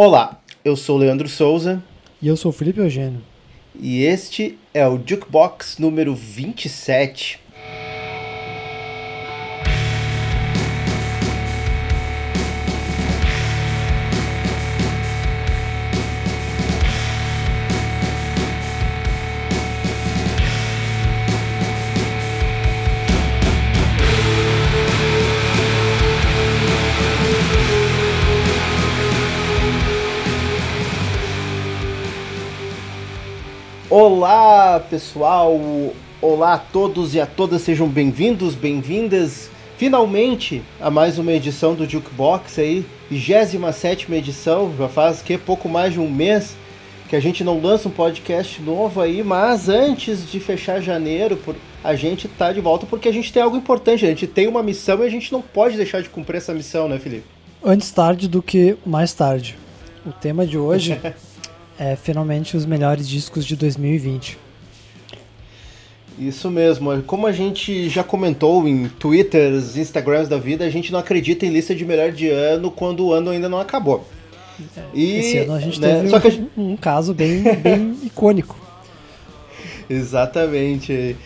Olá, eu sou Leandro Souza. E eu sou Felipe Eugênio. E este é o Jukebox número 27. Pessoal! Olá a todos e a todas, sejam bem-vindos, bem-vindas finalmente a mais uma edição do Jukebox aí, 27 edição, já faz que pouco mais de um mês que a gente não lança um podcast novo aí, mas antes de fechar janeiro, a gente tá de volta porque a gente tem algo importante, a gente tem uma missão e a gente não pode deixar de cumprir essa missão, né, Felipe? Antes tarde do que mais tarde. O tema de hoje é finalmente os melhores discos de 2020. Isso mesmo. Como a gente já comentou em Twitters, Instagrams da vida, a gente não acredita em lista de melhor de ano quando o ano ainda não acabou. É, e, Esse ano a gente né, teve um, gente... um, caso bem, bem icônico. Exatamente.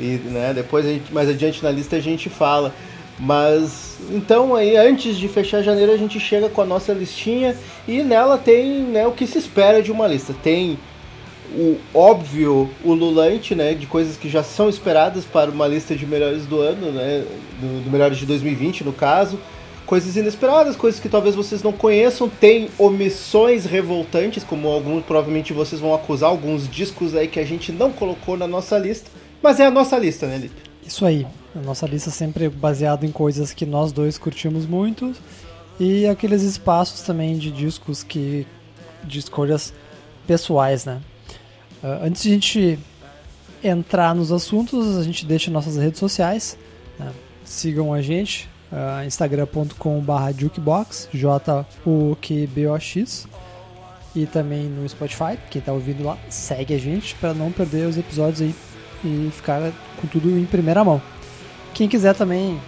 E né, depois, gente, mais adiante na lista, a gente fala. Mas então aí antes de fechar janeiro a gente chega com a nossa listinha e nela tem né, o que se espera de uma lista. Tem o óbvio, o lulante, né, de coisas que já são esperadas para uma lista de melhores do ano, né, do, do melhores de 2020 no caso. Coisas inesperadas, coisas que talvez vocês não conheçam, tem omissões revoltantes, como alguns provavelmente vocês vão acusar, alguns discos aí que a gente não colocou na nossa lista, mas é a nossa lista, né, Lipe? Isso aí. A nossa lista sempre baseada em coisas que nós dois curtimos muito e aqueles espaços também de discos que de escolhas pessoais, né? Uh, antes de a gente entrar nos assuntos, a gente deixa nossas redes sociais. Né? Sigam a gente, uh, instagram.com.br jukebox, J-U-Q-B-O-X. E também no Spotify, quem está ouvindo lá, segue a gente para não perder os episódios aí e ficar com tudo em primeira mão. Quem quiser também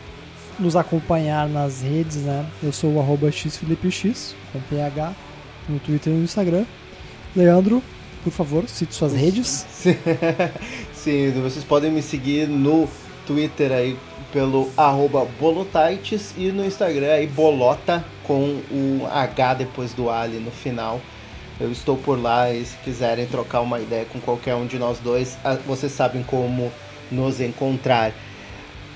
nos acompanhar nas redes, né? Eu sou o arroba com PH, no Twitter e no Instagram. Leandro, por favor, cite suas redes. Sim, vocês podem me seguir no Twitter aí pelo arroba bolotaites e no Instagram aí bolota com o H depois do ali no final. Eu estou por lá e se quiserem trocar uma ideia com qualquer um de nós dois, vocês sabem como nos encontrar.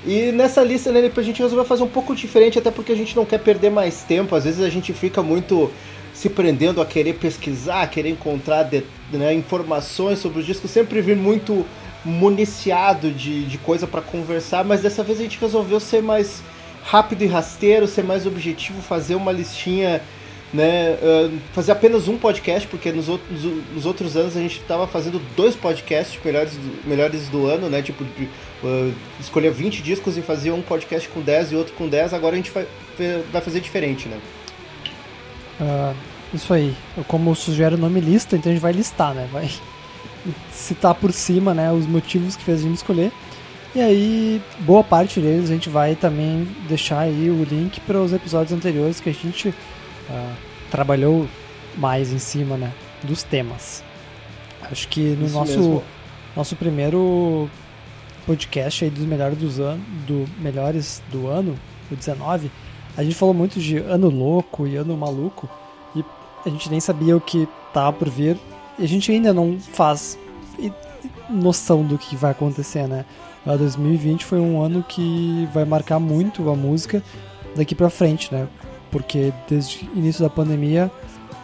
E nessa lista, né, a gente resolveu fazer um pouco diferente, até porque a gente não quer perder mais tempo. Às vezes a gente fica muito se prendendo a querer pesquisar, a querer encontrar de, né, informações sobre os discos, sempre vir muito municiado de, de coisa para conversar, mas dessa vez a gente resolveu ser mais rápido e rasteiro, ser mais objetivo, fazer uma listinha né, fazer apenas um podcast, porque nos outros, nos outros anos a gente estava fazendo dois podcasts melhores do, melhores do ano, né? Tipo, uh, escolher 20 discos e fazia um podcast com 10 e outro com 10, agora a gente vai, vai fazer diferente, né? Uh, isso aí. Como sugere o nome lista, então a gente vai listar, né? Vai citar por cima né, os motivos que fez a gente escolher. E aí, boa parte deles a gente vai também deixar aí o link para os episódios anteriores que a gente uh, trabalhou mais em cima né, dos temas. Acho que no nosso, nosso primeiro podcast aí dos melhores dos anos, do melhores do ano, o 19, a gente falou muito de ano louco e ano maluco e a gente nem sabia o que tava por vir e a gente ainda não faz noção do que vai acontecer, né? 2020 foi um ano que vai marcar muito a música daqui para frente, né? porque desde o início da pandemia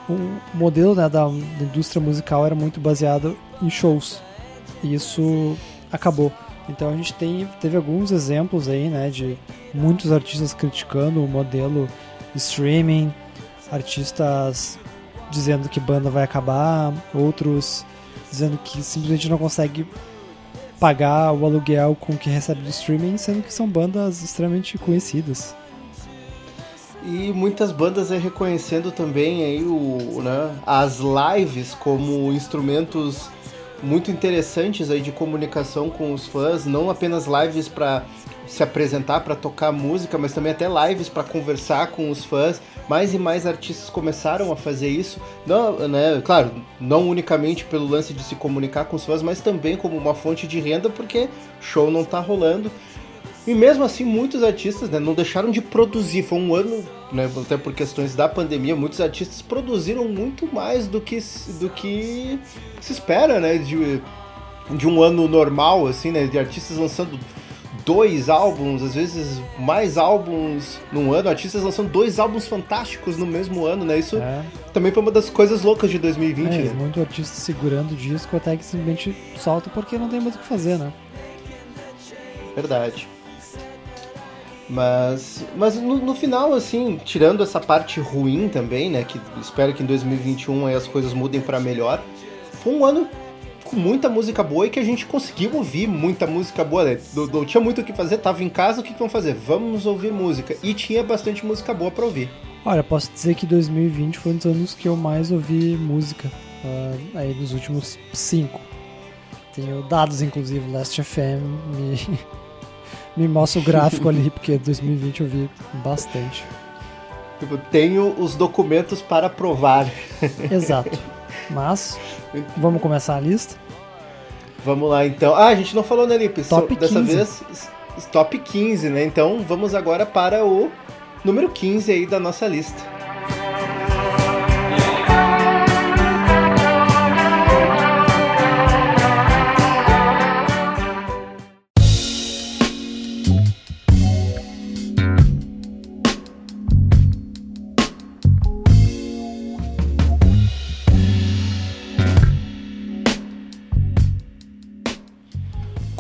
o modelo né, da, da indústria musical era muito baseado em shows e isso acabou. Então a gente tem, teve alguns exemplos aí, né, de muitos artistas criticando o modelo streaming, artistas dizendo que banda vai acabar, outros dizendo que simplesmente não consegue pagar o aluguel com o que recebe do streaming, sendo que são bandas extremamente conhecidas. E muitas bandas aí reconhecendo também aí o, né, as lives como instrumentos muito interessantes aí de comunicação com os fãs, não apenas lives para se apresentar, para tocar música, mas também até lives para conversar com os fãs. Mais e mais artistas começaram a fazer isso, não, né, claro, não unicamente pelo lance de se comunicar com os fãs, mas também como uma fonte de renda, porque show não tá rolando. E mesmo assim, muitos artistas né, não deixaram de produzir. Foi um ano, né, até por questões da pandemia, muitos artistas produziram muito mais do que, do que se espera, né? De, de um ano normal, assim, né? De artistas lançando dois álbuns, às vezes mais álbuns num ano, artistas lançando dois álbuns fantásticos no mesmo ano, né? Isso é. também foi uma das coisas loucas de 2020. É, né? Muito artista segurando o disco até que simplesmente solta porque não tem mais o que fazer, né? Verdade. Mas, mas no, no, final, assim, tirando essa parte ruim também, né? Que espero que em 2021 as coisas mudem para melhor. Foi um ano com muita música boa e que a gente conseguiu ouvir muita música boa. Né? Não, tinha muito o que fazer, tava em casa, o que, que vamos fazer? Vamos ouvir música. E tinha bastante música boa para ouvir. Olha, posso dizer que 2020 foi um dos anos que eu mais ouvi música. Uh, aí nos últimos cinco. Tenho dados, inclusive, Last FM me me mostra o gráfico ali, porque 2020 eu vi bastante. Tipo, tenho os documentos para provar. Exato. Mas, vamos começar a lista? Vamos lá então. Ah, a gente não falou, né, Lipe? Top Dessa 15. vez, top 15, né? Então vamos agora para o número 15 aí da nossa lista.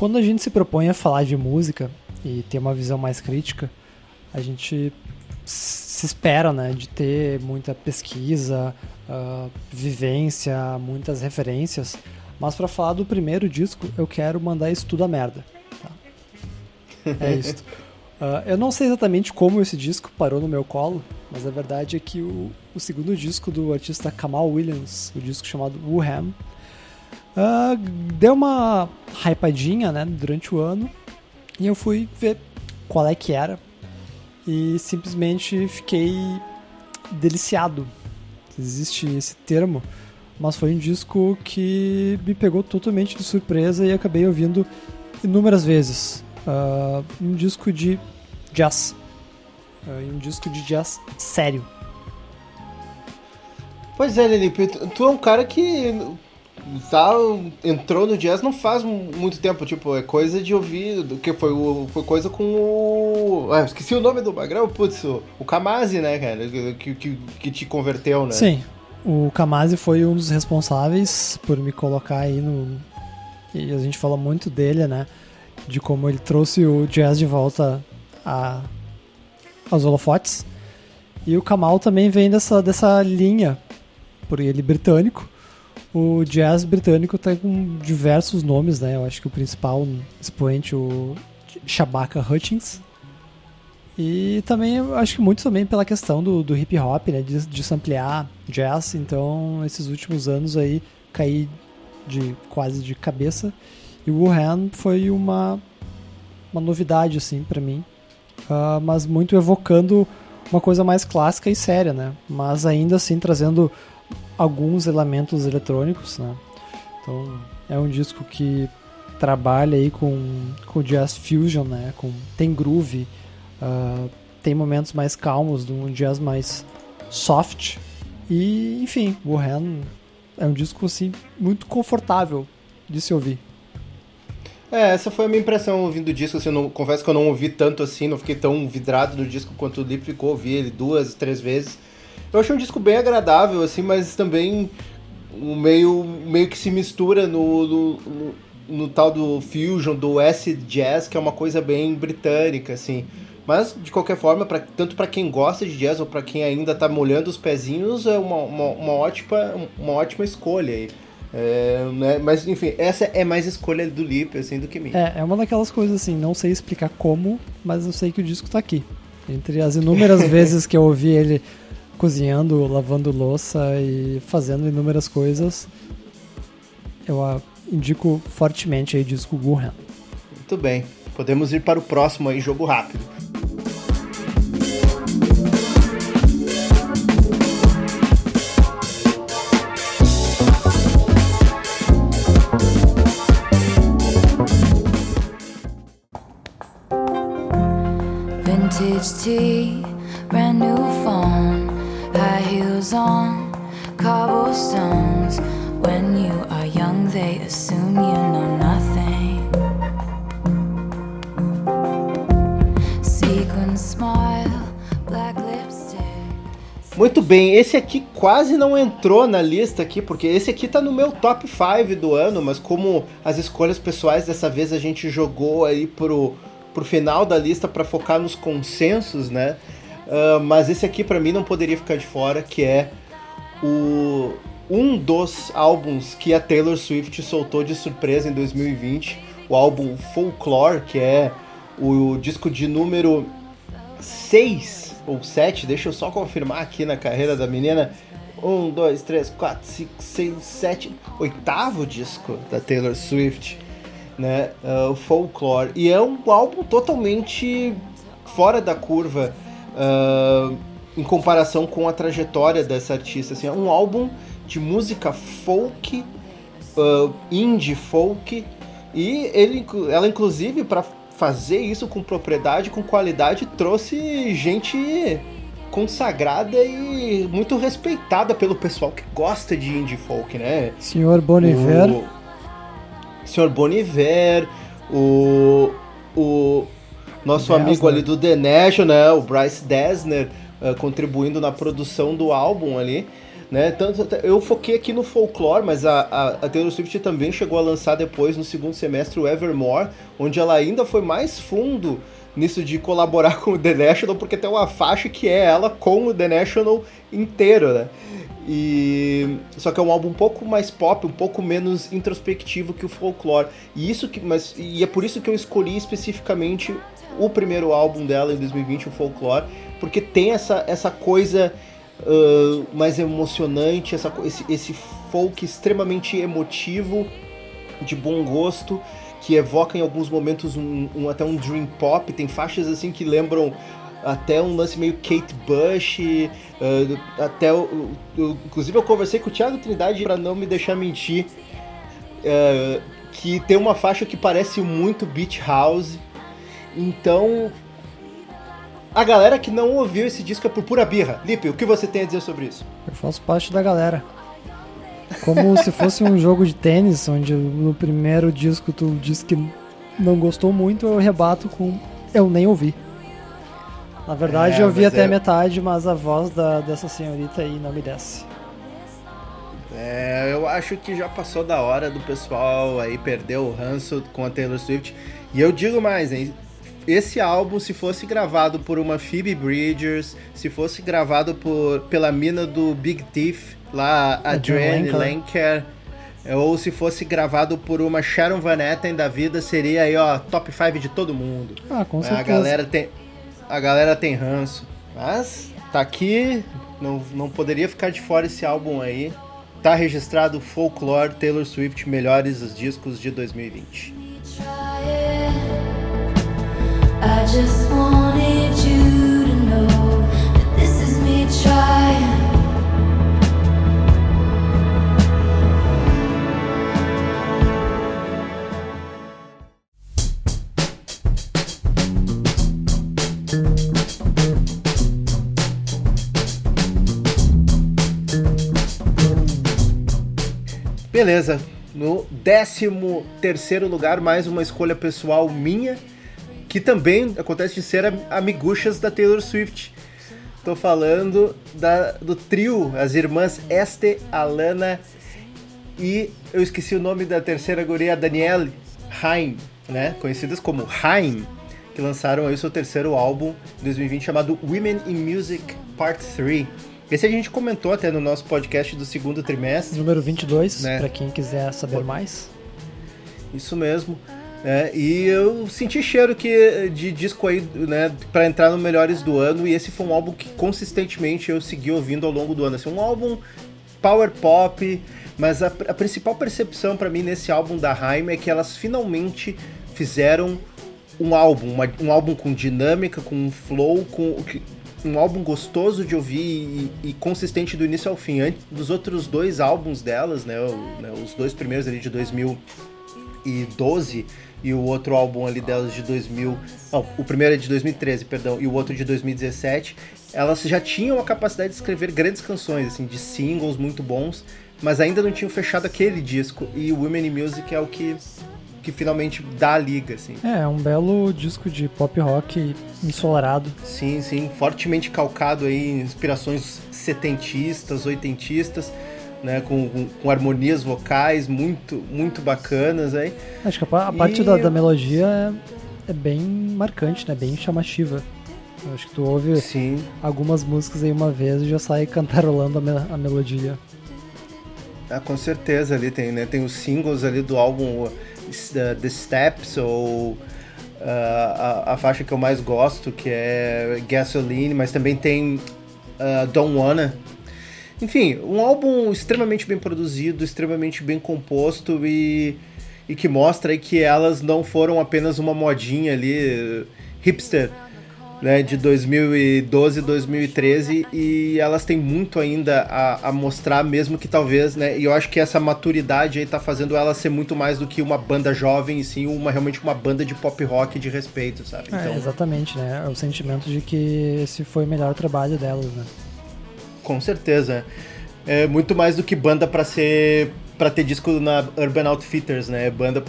Quando a gente se propõe a falar de música e ter uma visão mais crítica, a gente se espera, né, de ter muita pesquisa, uh, vivência, muitas referências. Mas para falar do primeiro disco, eu quero mandar isso tudo a merda. Tá? É isso. Uh, eu não sei exatamente como esse disco parou no meu colo, mas a verdade é que o, o segundo disco do artista Kamal Williams, o disco chamado Wuhan, Uh, deu uma hypadinha né, durante o ano e eu fui ver qual é que era e simplesmente fiquei deliciado. Existe esse termo, mas foi um disco que me pegou totalmente de surpresa e acabei ouvindo inúmeras vezes. Uh, um disco de jazz. Uh, um disco de jazz sério. Pois é, Lelipe, tu é um cara que tá, entrou no jazz não faz muito tempo, tipo, é coisa de ouvir, que foi, foi coisa com o... Ah, esqueci o nome do Magrão, putz, o, o Kamasi, né, cara, que, que, que te converteu, né? Sim, o Kamasi foi um dos responsáveis por me colocar aí no... E a gente fala muito dele, né, de como ele trouxe o jazz de volta a, aos holofotes. E o Kamal também vem dessa, dessa linha, por ele britânico, o jazz britânico tá com diversos nomes, né? Eu acho que o principal expoente, o Shabaka Hutchins. E também, acho que muito também pela questão do, do hip hop, né? De, de samplear jazz. Então, esses últimos anos aí, caí de quase de cabeça. E o Wuhan foi uma, uma novidade, assim, para mim. Uh, mas muito evocando uma coisa mais clássica e séria, né? Mas ainda assim trazendo alguns elementos eletrônicos, né? Então é um disco que trabalha aí com, com jazz fusion, né? Com, tem groove, uh, tem momentos mais calmos, de um jazz mais soft. E, enfim, o Wuhan é um disco assim muito confortável de se ouvir. É, essa foi a minha impressão ouvindo o disco. Assim, eu não, confesso que eu não ouvi tanto assim, não fiquei tão vidrado no disco quanto o Lip ficou. Ouvi ele duas, três vezes. Eu achei um disco bem agradável, assim, mas também um meio, meio que se mistura no, no, no, no tal do fusion, do acid jazz, que é uma coisa bem britânica, assim. Mas, de qualquer forma, pra, tanto para quem gosta de jazz ou para quem ainda tá molhando os pezinhos, é uma, uma, uma ótima, uma ótima escolha aí. É, né? Mas, enfim, essa é mais escolha do Lip, assim, do que minha. É, é uma daquelas coisas, assim, não sei explicar como, mas eu sei que o disco tá aqui. Entre as inúmeras vezes que eu ouvi ele cozinhando, lavando louça e fazendo inúmeras coisas. Eu, indico fortemente aí o disco Gurren. Muito bem. Podemos ir para o próximo aí, jogo rápido. Vintage tea, brand new phone, heels on, cobblestones. When you are young, they assume you know nothing. Sequin smile, black lipstick. Muito bem, esse aqui quase não entrou na lista aqui, porque esse aqui tá no meu top 5 do ano, mas como as escolhas pessoais dessa vez a gente jogou aí pro, pro final da lista para focar nos consensos, né? Uh, mas esse aqui para mim não poderia ficar de fora, que é o um dos álbuns que a Taylor Swift soltou de surpresa em 2020, o álbum Folklore, que é o disco de número 6 ou 7, deixa eu só confirmar aqui na carreira da menina. 1, 2, 3, 4, 5, 6, 7, oitavo disco da Taylor Swift, né? Uh, Folklore. E é um álbum totalmente fora da curva uh, em comparação com a trajetória dessa artista. Assim, é um álbum de música folk, uh, indie folk, e ele, ela inclusive para fazer isso com propriedade, com qualidade, trouxe gente consagrada e muito respeitada pelo pessoal que gosta de indie folk, né? Senhor Boniver. O Senhor Boniver, o, o nosso Dessner. amigo ali do The National, o Bryce Dessner, uh, contribuindo na produção do álbum ali. Né? Tanto, eu foquei aqui no folklore, mas a, a, a Taylor Swift também chegou a lançar depois, no segundo semestre, o Evermore, onde ela ainda foi mais fundo nisso de colaborar com o The National, porque tem uma faixa que é ela com o The National inteiro, né? E só que é um álbum um pouco mais pop, um pouco menos introspectivo que o folklore. E isso que, mas e é por isso que eu escolhi especificamente o primeiro álbum dela em 2020, o Folklore, porque tem essa essa coisa uh, mais emocionante, essa, esse, esse folk extremamente emotivo, de bom gosto, que evoca em alguns momentos um, um, até um dream pop. Tem faixas assim que lembram até um lance meio Kate Bush, uh, até o, o, inclusive eu conversei com o Thiago Trindade para não me deixar mentir, uh, que tem uma faixa que parece muito Beach House. Então, a galera que não ouviu esse disco é por pura birra. Lipe, o que você tem a dizer sobre isso? Eu faço parte da galera. Como se fosse um jogo de tênis, onde no primeiro disco tu diz que não gostou muito, eu rebato com eu nem ouvi. Na verdade, É, eu vi até é- metade, mas a voz da, dessa senhorita aí não me desce. É, eu acho que já passou da hora do pessoal aí perder o ranço com a Taylor Swift. E eu digo mais, hein? Esse álbum, se fosse gravado por uma Phoebe Bridgers, se fosse gravado por, pela mina do Big Thief, lá, a Adrienne Adrienne Lenker, ou se fosse gravado por uma Sharon Van Etten da vida, seria aí, ó, top 5 de todo mundo. Ah, com a certeza. galera tem a galera tem ranço. Mas tá aqui, não, não poderia ficar de fora esse álbum aí. Tá registrado Folklore Taylor Swift melhores os discos de 2020. Beleza, no 13 terceiro lugar, mais uma escolha pessoal minha, que também acontece de ser am- amiguchas da Taylor Swift. Tô falando da, do trio, as irmãs Este, Alana e eu esqueci o nome da terceira guria, Danielle Haim, né? Conhecidas como Haim, que lançaram aí o seu terceiro álbum em 2020 chamado Women in Music Part 3. Esse a gente comentou até no nosso podcast do segundo trimestre. Número 22, Né? pra quem quiser saber mais. Isso mesmo. É, e eu senti cheiro que, de disco aí, né, pra entrar no Melhores do Ano, e esse foi um álbum que consistentemente eu segui ouvindo ao longo do ano. Assim, um álbum power pop, mas a, a principal percepção para mim nesse álbum da Haim é que elas finalmente fizeram um álbum, uma, um álbum com dinâmica, com flow, com um álbum gostoso de ouvir e, e, consistente do início ao fim. Antes dos outros dois álbuns delas, né, né, os dois primeiros ali de 2012 e o outro álbum ali delas de 2000, não, o primeiro é de 2013, perdão, e o outro de 2017, elas já tinham a capacidade de escrever grandes canções, assim, de singles muito bons, mas ainda não tinham fechado aquele disco e o Women in Music é o que que finalmente dá a liga, assim. É, é um belo disco de pop rock ensolarado. Sim, sim, fortemente calcado aí em inspirações setentistas, oitentistas, né, com, com, com, harmonias vocais muito, muito bacanas aí. Acho que a, a parte da, da, melodia é, é, bem marcante, né, bem chamativa. Eu acho que tu ouve Sim. algumas músicas aí uma vez e já sai cantarolando a, me, a melodia. Ah, com certeza ali tem, né? Tem os singles ali do álbum The Steps ou uh, a, a, faixa que eu mais gosto, que é Gasoline, mas também tem uh, Don't Wanna. Enfim, um álbum extremamente bem produzido, extremamente bem composto e, e que mostra que elas não foram apenas uma modinha ali hipster né, de 2012 e 2013 e elas têm muito ainda a, a, mostrar, mesmo que talvez, né, e eu acho que essa maturidade aí tá fazendo ela ser muito mais do que uma banda jovem, e sim uma, realmente uma banda de pop rock de respeito, sabe? É, então, exatamente, né, é o sentimento de que esse foi o melhor trabalho delas, né? Com certeza, é muito mais do que banda para ser, para ter disco na Urban Outfitters, né, é banda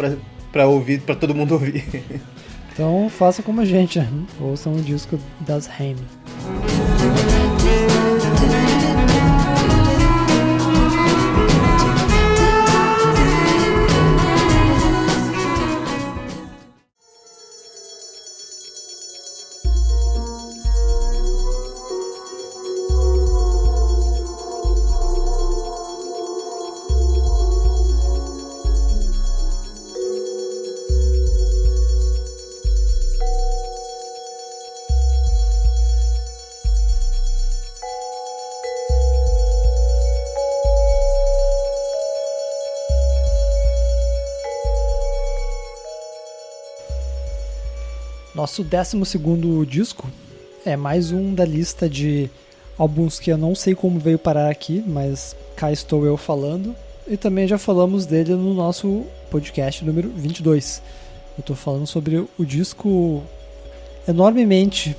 para ouvir, para todo mundo ouvir. Então faça como a gente, né? o disco das Haim. Nosso 12 disco é mais um da lista de álbuns que eu não sei como veio parar aqui, mas cá estou eu falando. E também já falamos dele no nosso podcast número 22. Eu estou falando sobre o disco enormemente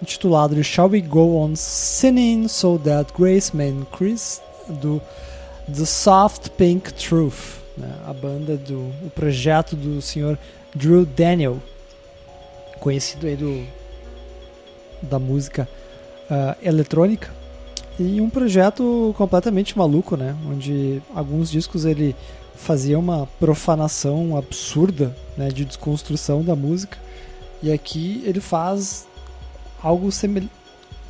intitulado de Shall We Go On Sinning So That Grace May Increase, do The Soft Pink Truth, né? a banda do o projeto do senhor Drew Daniel, conhecido aí do, da música uh, eletrônica e um projeto completamente maluco, né? Onde alguns discos ele fazia uma profanação absurda, né, de desconstrução da música e aqui ele faz algo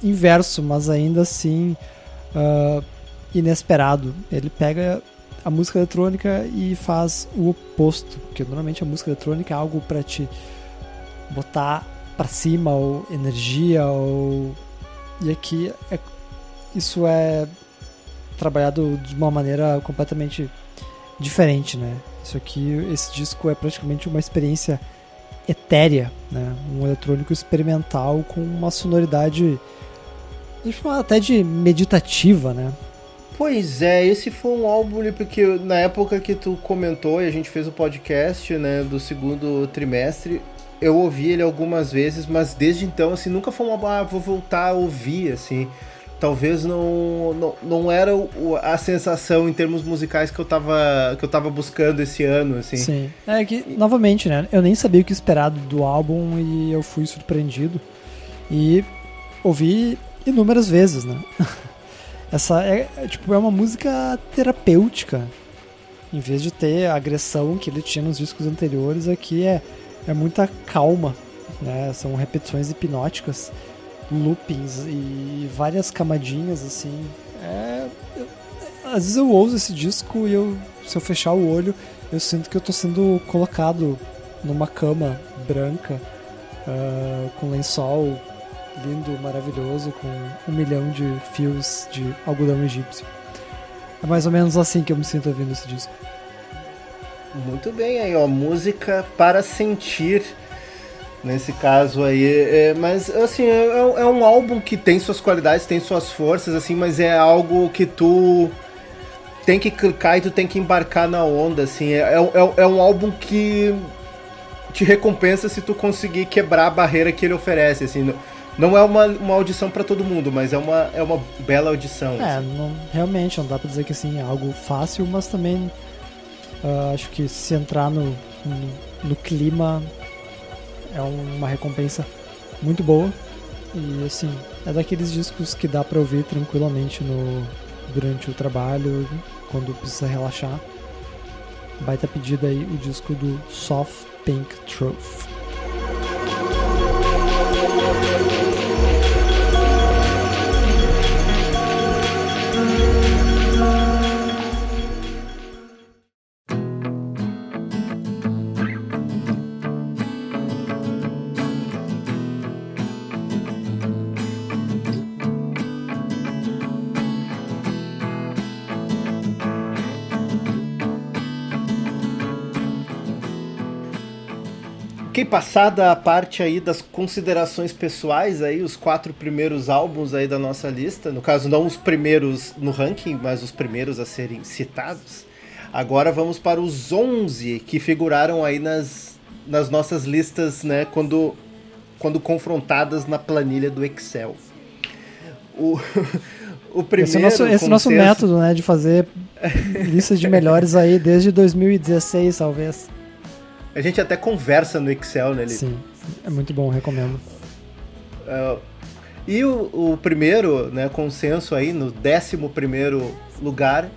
inverso, mas ainda assim uh, inesperado. Ele pega a música eletrônica e faz o oposto, porque normalmente a música eletrônica é algo para te botar para cima ou energia ou e aqui é, isso é trabalhado de uma maneira completamente diferente, né? Isso aqui, esse disco é praticamente uma experiência etérea, né? Um eletrônico experimental com uma sonoridade até de meditativa, né? Pois é, esse foi um álbum porque na época que tu comentou e a gente fez o podcast, né, do segundo trimestre, eu ouvi ele algumas vezes, mas desde então, assim, nunca foi uma. Ah, vou voltar a ouvir, assim. Talvez não, não, não era a sensação em termos musicais que eu tava, que eu tava buscando esse ano, assim. Sim. É que, novamente, né? Eu nem sabia o que esperar do álbum e eu fui surpreendido. E ouvi inúmeras vezes, né? Essa é, é, tipo, é uma música terapêutica. Em vez de ter a agressão que ele tinha nos discos anteriores, aqui é é muita calma, né? São repetições hipnóticas, loopings e várias camadinhas assim. É, eu, às vezes eu ouço esse disco e eu, se eu fechar o olho, eu sinto que eu estou sendo colocado numa cama branca uh, com lençol lindo, maravilhoso, com um milhão de fios de algodão egípcio. É mais ou menos assim que eu me sinto ouvindo esse disco. Muito bem aí, ó. Música para sentir. Nesse caso aí, é, mas assim, é, é, um álbum que tem suas qualidades, tem suas forças, assim, mas é algo que tu tem que clicar e tu tem que embarcar na onda, assim. É, é, é um álbum que te recompensa se tu conseguir quebrar a barreira que ele oferece, assim. Não é uma, uma audição para todo mundo, mas é uma, é uma bela audição. É, assim. não, realmente, não dá pra dizer que assim, é algo fácil, mas também uh, acho que se entrar no, no, no, clima é uma recompensa muito boa. E assim, é daqueles discos que dá pra ouvir tranquilamente no, durante o trabalho, quando precisa relaxar. Baita pedida aí o disco do Soft Pink Truth. Passada a parte aí das considerações pessoais aí, os quatro primeiros álbuns aí da nossa lista, no caso não os primeiros no ranking, mas os primeiros a serem citados. Agora vamos para os 11 que figuraram aí nas, nas nossas listas, né, quando, quando confrontadas na planilha do Excel. O, o primeiro esse é o nosso, esse nosso método, né, de fazer listas de melhores aí desde 2016, talvez. A gente até conversa no Excel, né? Sim, é muito bom, recomendo. Uh, e o, o, primeiro, né, consenso aí, no 11 primeiro lugar,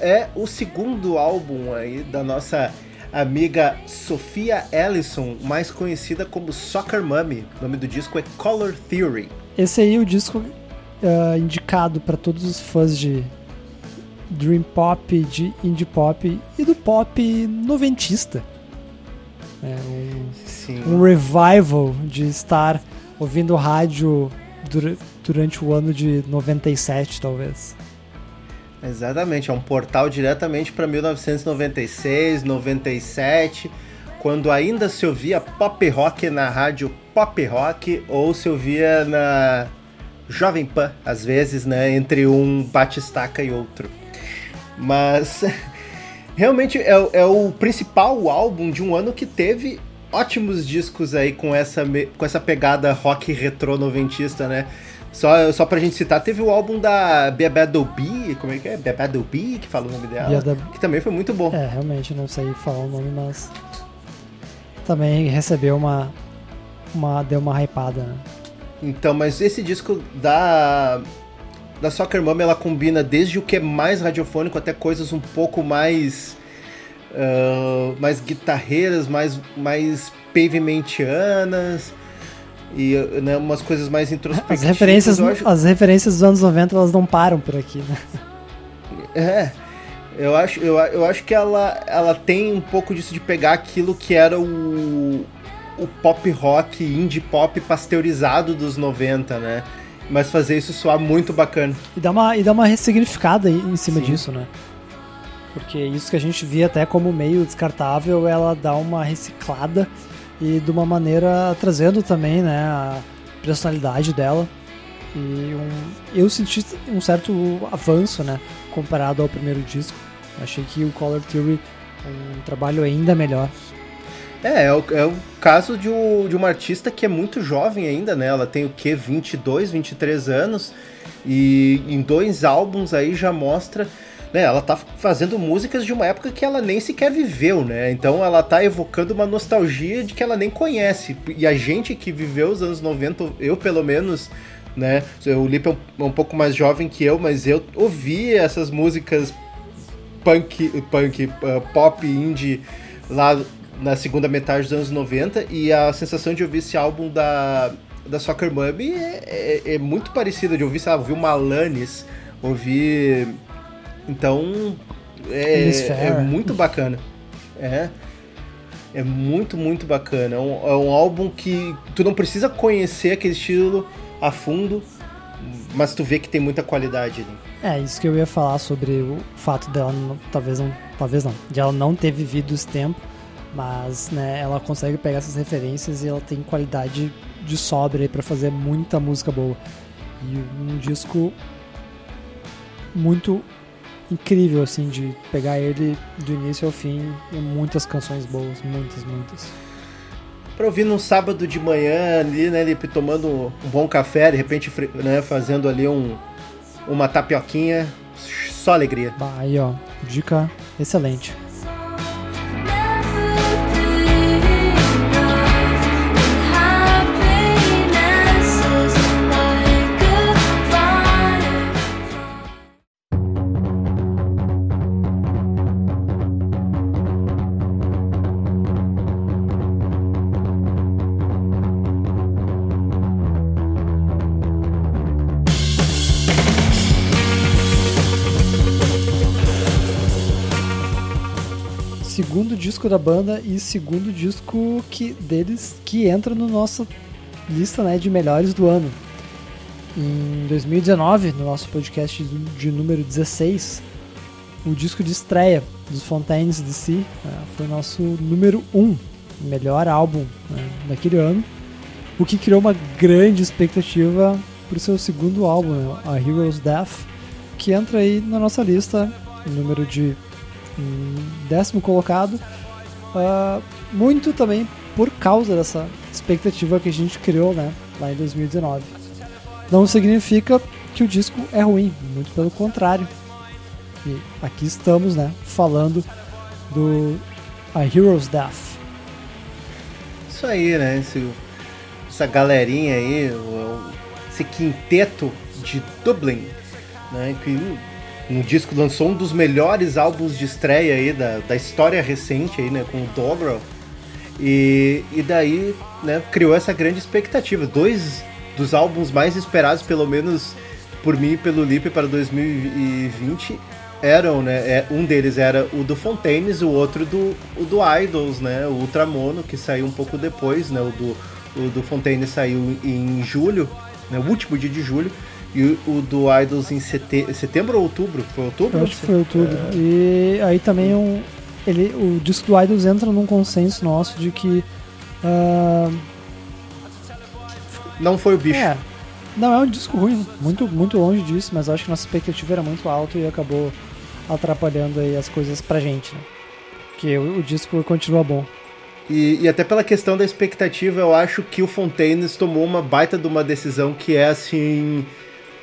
é o segundo álbum aí da nossa amiga Sofia Ellison, mais conhecida como Soccer Mummy. O nome do disco é Color Theory. Esse aí é o disco uh, indicado para todos os fãs de Dream Pop, de Indie Pop e do pop noventista. É um, um revival de estar ouvindo rádio durante o ano de 97, talvez. Exatamente, é um portal diretamente para 1996, 97, quando ainda se ouvia pop rock na rádio pop rock ou se ouvia na Jovem Pan, às vezes, né, entre um batistaca e outro. Mas realmente é, é o principal álbum de um ano que teve ótimos discos aí com essa, com essa pegada rock retrô noventista, né? Só, só pra gente citar, teve o álbum da Bebedo B, como é que é? Bebedo B, que fala o nome dela, Biada... que também foi muito bom. É, realmente, não sei falar o nome, mas também recebeu uma, uma deu uma hypada, né? Então, mas esse disco da da Soccer Mom ela combina desde o que é mais radiofônico até coisas um pouco mais uh, mais guitarreiras, mais mais pavementianas e né, umas coisas mais introspectivas. As referências, acho... as referências dos anos 90 elas não param por aqui, né? É. Eu acho, eu, eu acho que ela, ela tem um pouco disso de pegar aquilo que era o, o pop rock, indie pop pasteurizado dos 90, né? Mas fazer isso soar muito bacana. E dá uma, e dá uma ressignificada em cima Sim. disso, né? Porque isso que a gente via até como meio descartável, ela dá uma reciclada e de uma maneira trazendo também, né, a personalidade dela. E um, eu senti um certo avanço, né, comparado ao primeiro disco. Achei que o Color Theory um trabalho ainda melhor. É, é o, é o caso de, um, de uma artista que é muito jovem ainda, né? Ela tem o quê? 22, 23 anos. E em dois álbuns aí já mostra. Né, ela tá fazendo músicas de uma época que ela nem sequer viveu, né? Então ela tá evocando uma nostalgia de que ela nem conhece. E a gente que viveu os anos 90, eu pelo menos, né? O Lipe é um, um pouco mais jovem que eu, mas eu ouvi essas músicas punk, punk uh, pop, indie lá na segunda metade dos anos 90 e a sensação de ouvir esse álbum da, da Soccer Mummy é, é, é muito parecida de ouvir, sabe, ouvir uma Alanis, ouvir... Então, é, é muito bacana. É, é muito, muito bacana. É um, é um álbum que tu não precisa conhecer aquele estilo a fundo, mas tu vê que tem muita qualidade ali. É, isso que eu ia falar sobre o fato dela, não, talvez não, talvez não, de ela não ter vivido esse tempo, mas né, ela consegue pegar essas referências e ela tem qualidade de sobra pra fazer muita música boa. E um disco muito incrível, assim, de pegar ele do início ao fim e muitas canções boas, muitas, muitas. Pra ouvir num sábado de manhã ali, né, Lipe, tomando um bom café, de repente, né, fazendo ali um, uma tapioquinha, só alegria. Bah, aí, ó, dica excelente. Disco da banda e segundo disco que deles que entra no nossa lista né, de melhores do ano. Em 2019, no nosso podcast de número 16, o disco de estreia dos Fontaines DC né, foi nosso número 1, melhor álbum né, daquele ano, o que criou uma grande expectativa para o seu segundo álbum, né, a Heroes Death, que entra aí na nossa lista, número de décimo colocado, uh, muito também por causa dessa expectativa que a gente criou né, lá em 2019. Não significa que o disco é ruim, muito pelo contrário. E aqui estamos né, falando do A Hero's Death. Isso aí, né? Esse, essa galerinha aí, esse quinteto de Dublin, né? Que um disco lançou um dos melhores álbuns de estreia aí da, da história recente aí, né, com o Dobro. E, e daí, né, criou essa grande expectativa. Dois dos álbuns mais esperados, pelo menos por mim e pelo Lipe para 2020, eram, né, é, um deles era o do Fontaines, o outro do, o do Idols, né, o Ultramono, que saiu um pouco depois, né, o do, o do Fontaines saiu em julho, né, o último dia de julho, e o do Idols em sete... setembro ou outubro? Foi outubro? Eu acho que foi outubro. É... E aí também um, ele, o disco do Idols entra num consenso nosso de que. Uh... Não foi o bicho. É. Não, é um disco ruim, muito, muito longe disso, mas acho que nossa expectativa era muito alta e acabou atrapalhando aí as coisas pra gente, né? Porque o, o disco continua bom. E, e, até pela questão da expectativa, eu acho que o Fontaines tomou uma baita de uma decisão que é assim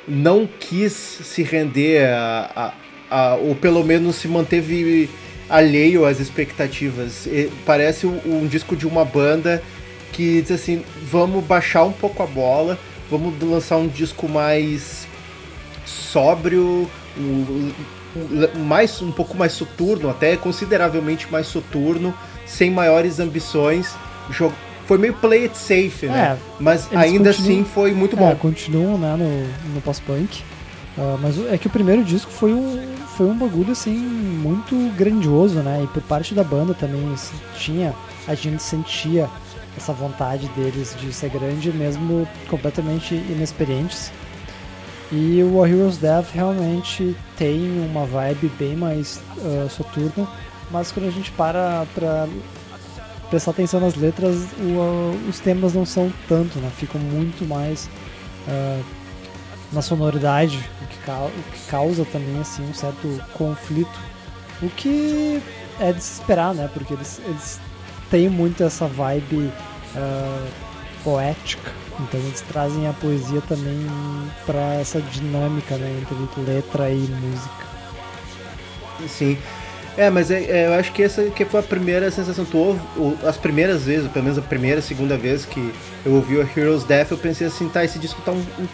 não quis se render a, a, a, ou pelo menos se manteve alheio às expectativas. E parece um, um, disco de uma banda que diz assim: vamos baixar um pouco a bola, vamos lançar um disco mais sóbrio, um, mais, um pouco mais soturno, até consideravelmente mais soturno, sem maiores ambições foi meio play it safe, né? É, mas ainda assim foi muito bom. É, continuam né, no, no pós-punk. Uh, mas é que o primeiro disco foi um, foi um bagulho assim muito grandioso, né? E por parte da banda também tinha, a gente sentia essa vontade deles de ser grande, mesmo completamente inexperientes. E o A Hero's Death realmente tem uma vibe bem mais uh, soturna, mas quando a gente para pra prestar atenção nas letras, o, os temas não são tanto, né? Ficam muito mais uh, na sonoridade, o que, o que, causa também assim um certo conflito, o que é de se esperar, né? Porque eles, eles têm muito essa vibe uh, poética, então eles trazem a poesia também para essa dinâmica né, entre letra e música. Sim. É, mas é, é, eu acho que essa que foi a primeira sensação. Tu ouve, as primeiras vezes, pelo menos a primeira, segunda vez que eu ouvi o Heroes Death, eu pensei assim, tá, esse disco tá um, um,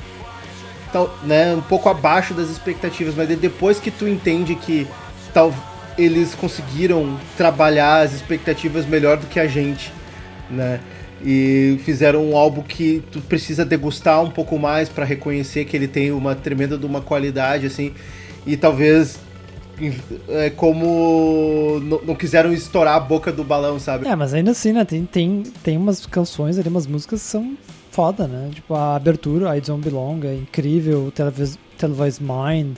tá, né, um pouco abaixo das expectativas, mas depois que tu entende que tal, eles conseguiram trabalhar as expectativas melhor do que a gente, né? E fizeram um álbum que tu precisa degustar um pouco mais para reconhecer que ele tem uma tremenda de uma qualidade, assim. E talvez é, como não, quiseram estourar a boca do balão, sabe? É, mas ainda assim, né? Tem, tem, tem umas canções ali, umas músicas que são foda, né? Tipo, a abertura, I Don't Belong, é incrível, Televis, Televised Mind,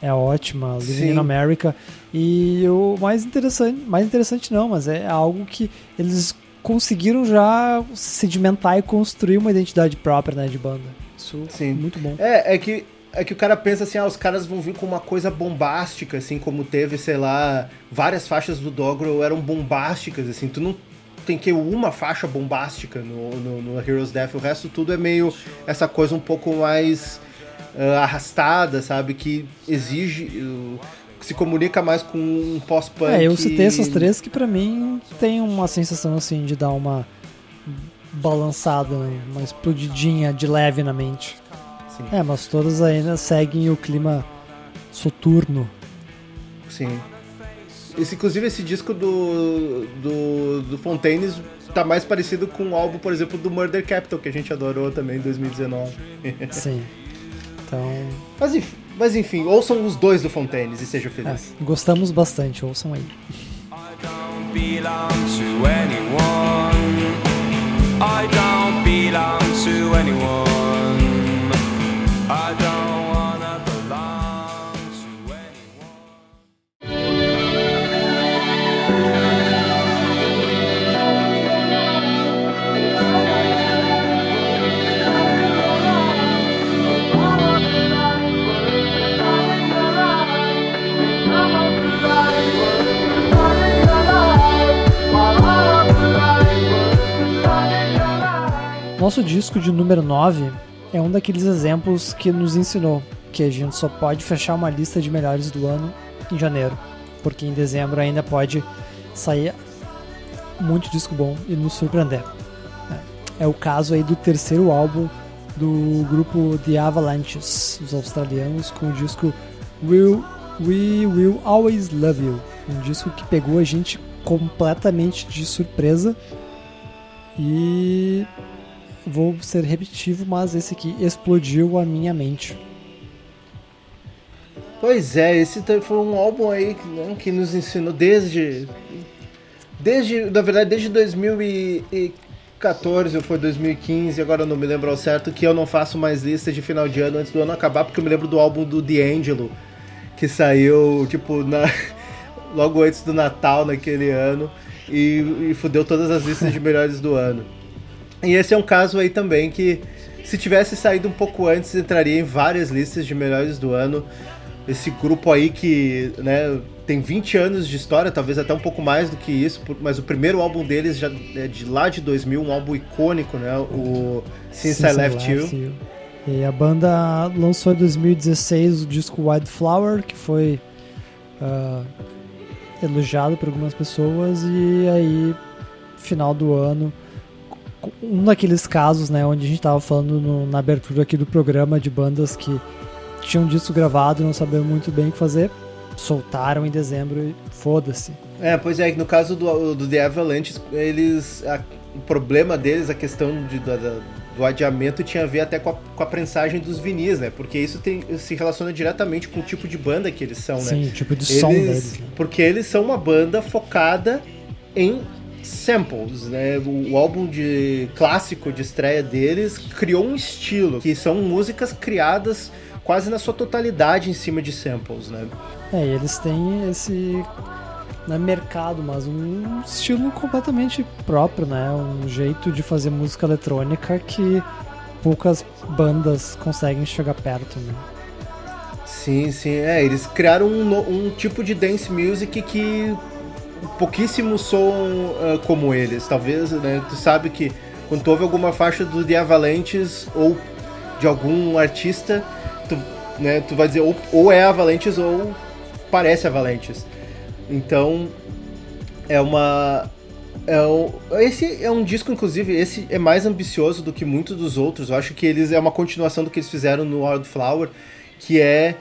é ótima, Living Sim. in America. E o mais interessante, mais interessante não, mas é algo que eles conseguiram já sedimentar e construir uma identidade própria, né, de banda. Isso Sim. é muito bom. É, é que, é que o cara pensa assim, ah, os caras vão vir com uma coisa bombástica, assim, como teve, sei lá, várias faixas do Doggerel eram bombásticas, assim, tu não tem que uma faixa bombástica no, no, no Heroes Death, o resto tudo é meio essa coisa um pouco mais ah, arrastada, sabe, que exige, uh, se comunica mais com um pós-punk. É, eu citei essas três que pra mim tem uma sensação assim de dar uma balançada, né, uma explodidinha de leve na mente. Sim, É, mas todas ainda seguem o clima soturno. sim. Esse, inclusive esse disco do, do, do Fontaines tá mais parecido com o álbum, por exemplo, do Murder Capital, que a gente adorou também em 2019. Sim. Então, Mas enfim, mas enfim, ouçam os dois do Fontaines e seja é, feliz. gostamos bastante, ouçam aí. I don't belong to anyone. Nosso disco de número 9 é um daqueles exemplos que nos ensinou que a gente só pode fechar uma lista de melhores do ano em janeiro, porque em dezembro ainda pode sair muito disco bom e nos surpreender. É, É o caso aí do terceiro álbum do grupo The Avalanches, os australianos, com o disco Will, We Will Always Love You, um disco que pegou a gente completamente de surpresa e vou ser repetitivo, mas esse aqui explodiu a minha mente. Pois é, esse ta- foi um álbum aí que, né, que nos ensinou desde. Desde. Na verdade, desde 2014 ou foi 2015, agora eu não me lembro ao certo, que eu não faço mais lista de final de ano antes do ano acabar, porque eu me lembro do álbum do D'Angelo, que saiu, tipo, na, logo antes do Natal naquele ano, e, e fudeu todas as listas de melhores do ano. E esse é um caso aí também que, se tivesse saído um pouco antes, entraria em várias listas de melhores do ano. Esse grupo aí que né, tem 20 anos de história, talvez até um pouco mais do que isso, mas o primeiro álbum deles já é de lá de 2000, um álbum icônico, né? O Since, I Left, You. E a banda lançou em 2016 o disco Wildflower, que foi ah, elogiado por algumas pessoas, e aí, final do ano, um daqueles casos, né, onde a gente tava falando no- na abertura aqui do programa de bandas que tinham disco gravado e não sabiam muito bem o que fazer, soltaram em dezembro e foda-se. É, pois é, no caso do, do The Avalanche, eles. a- o problema deles, a questão de, da- da- do adiamento tinha a ver até com a, com a prensagem dos vinis, né? Porque isso tem, se relaciona diretamente com o tipo de banda que eles são, né? Sim, o tipo de som deles. né? Porque eles são uma banda focada em samples, né? O, o álbum de clássico de estreia deles criou um estilo, que são músicas criadas quase na sua totalidade em cima de samples, né? É, e eles têm esse não é mercado, mas um estilo completamente próprio, né? Um jeito de fazer música eletrônica que poucas bandas conseguem chegar perto, né? Sim, sim. É, eles criaram um, um tipo de dance music que pouquíssimos soam ah, como eles. Talvez, né? Tu sabe que quando tu ouve alguma faixa do The Avalanches ou de algum artista, tu, né, tu vai dizer ou, ou é Avalanches ou parece Avalanches. Então, é uma. É um, esse é um disco, inclusive, esse é mais ambicioso do que muitos dos outros. Eu acho que eles é uma continuação do que eles fizeram no Wildflower, que é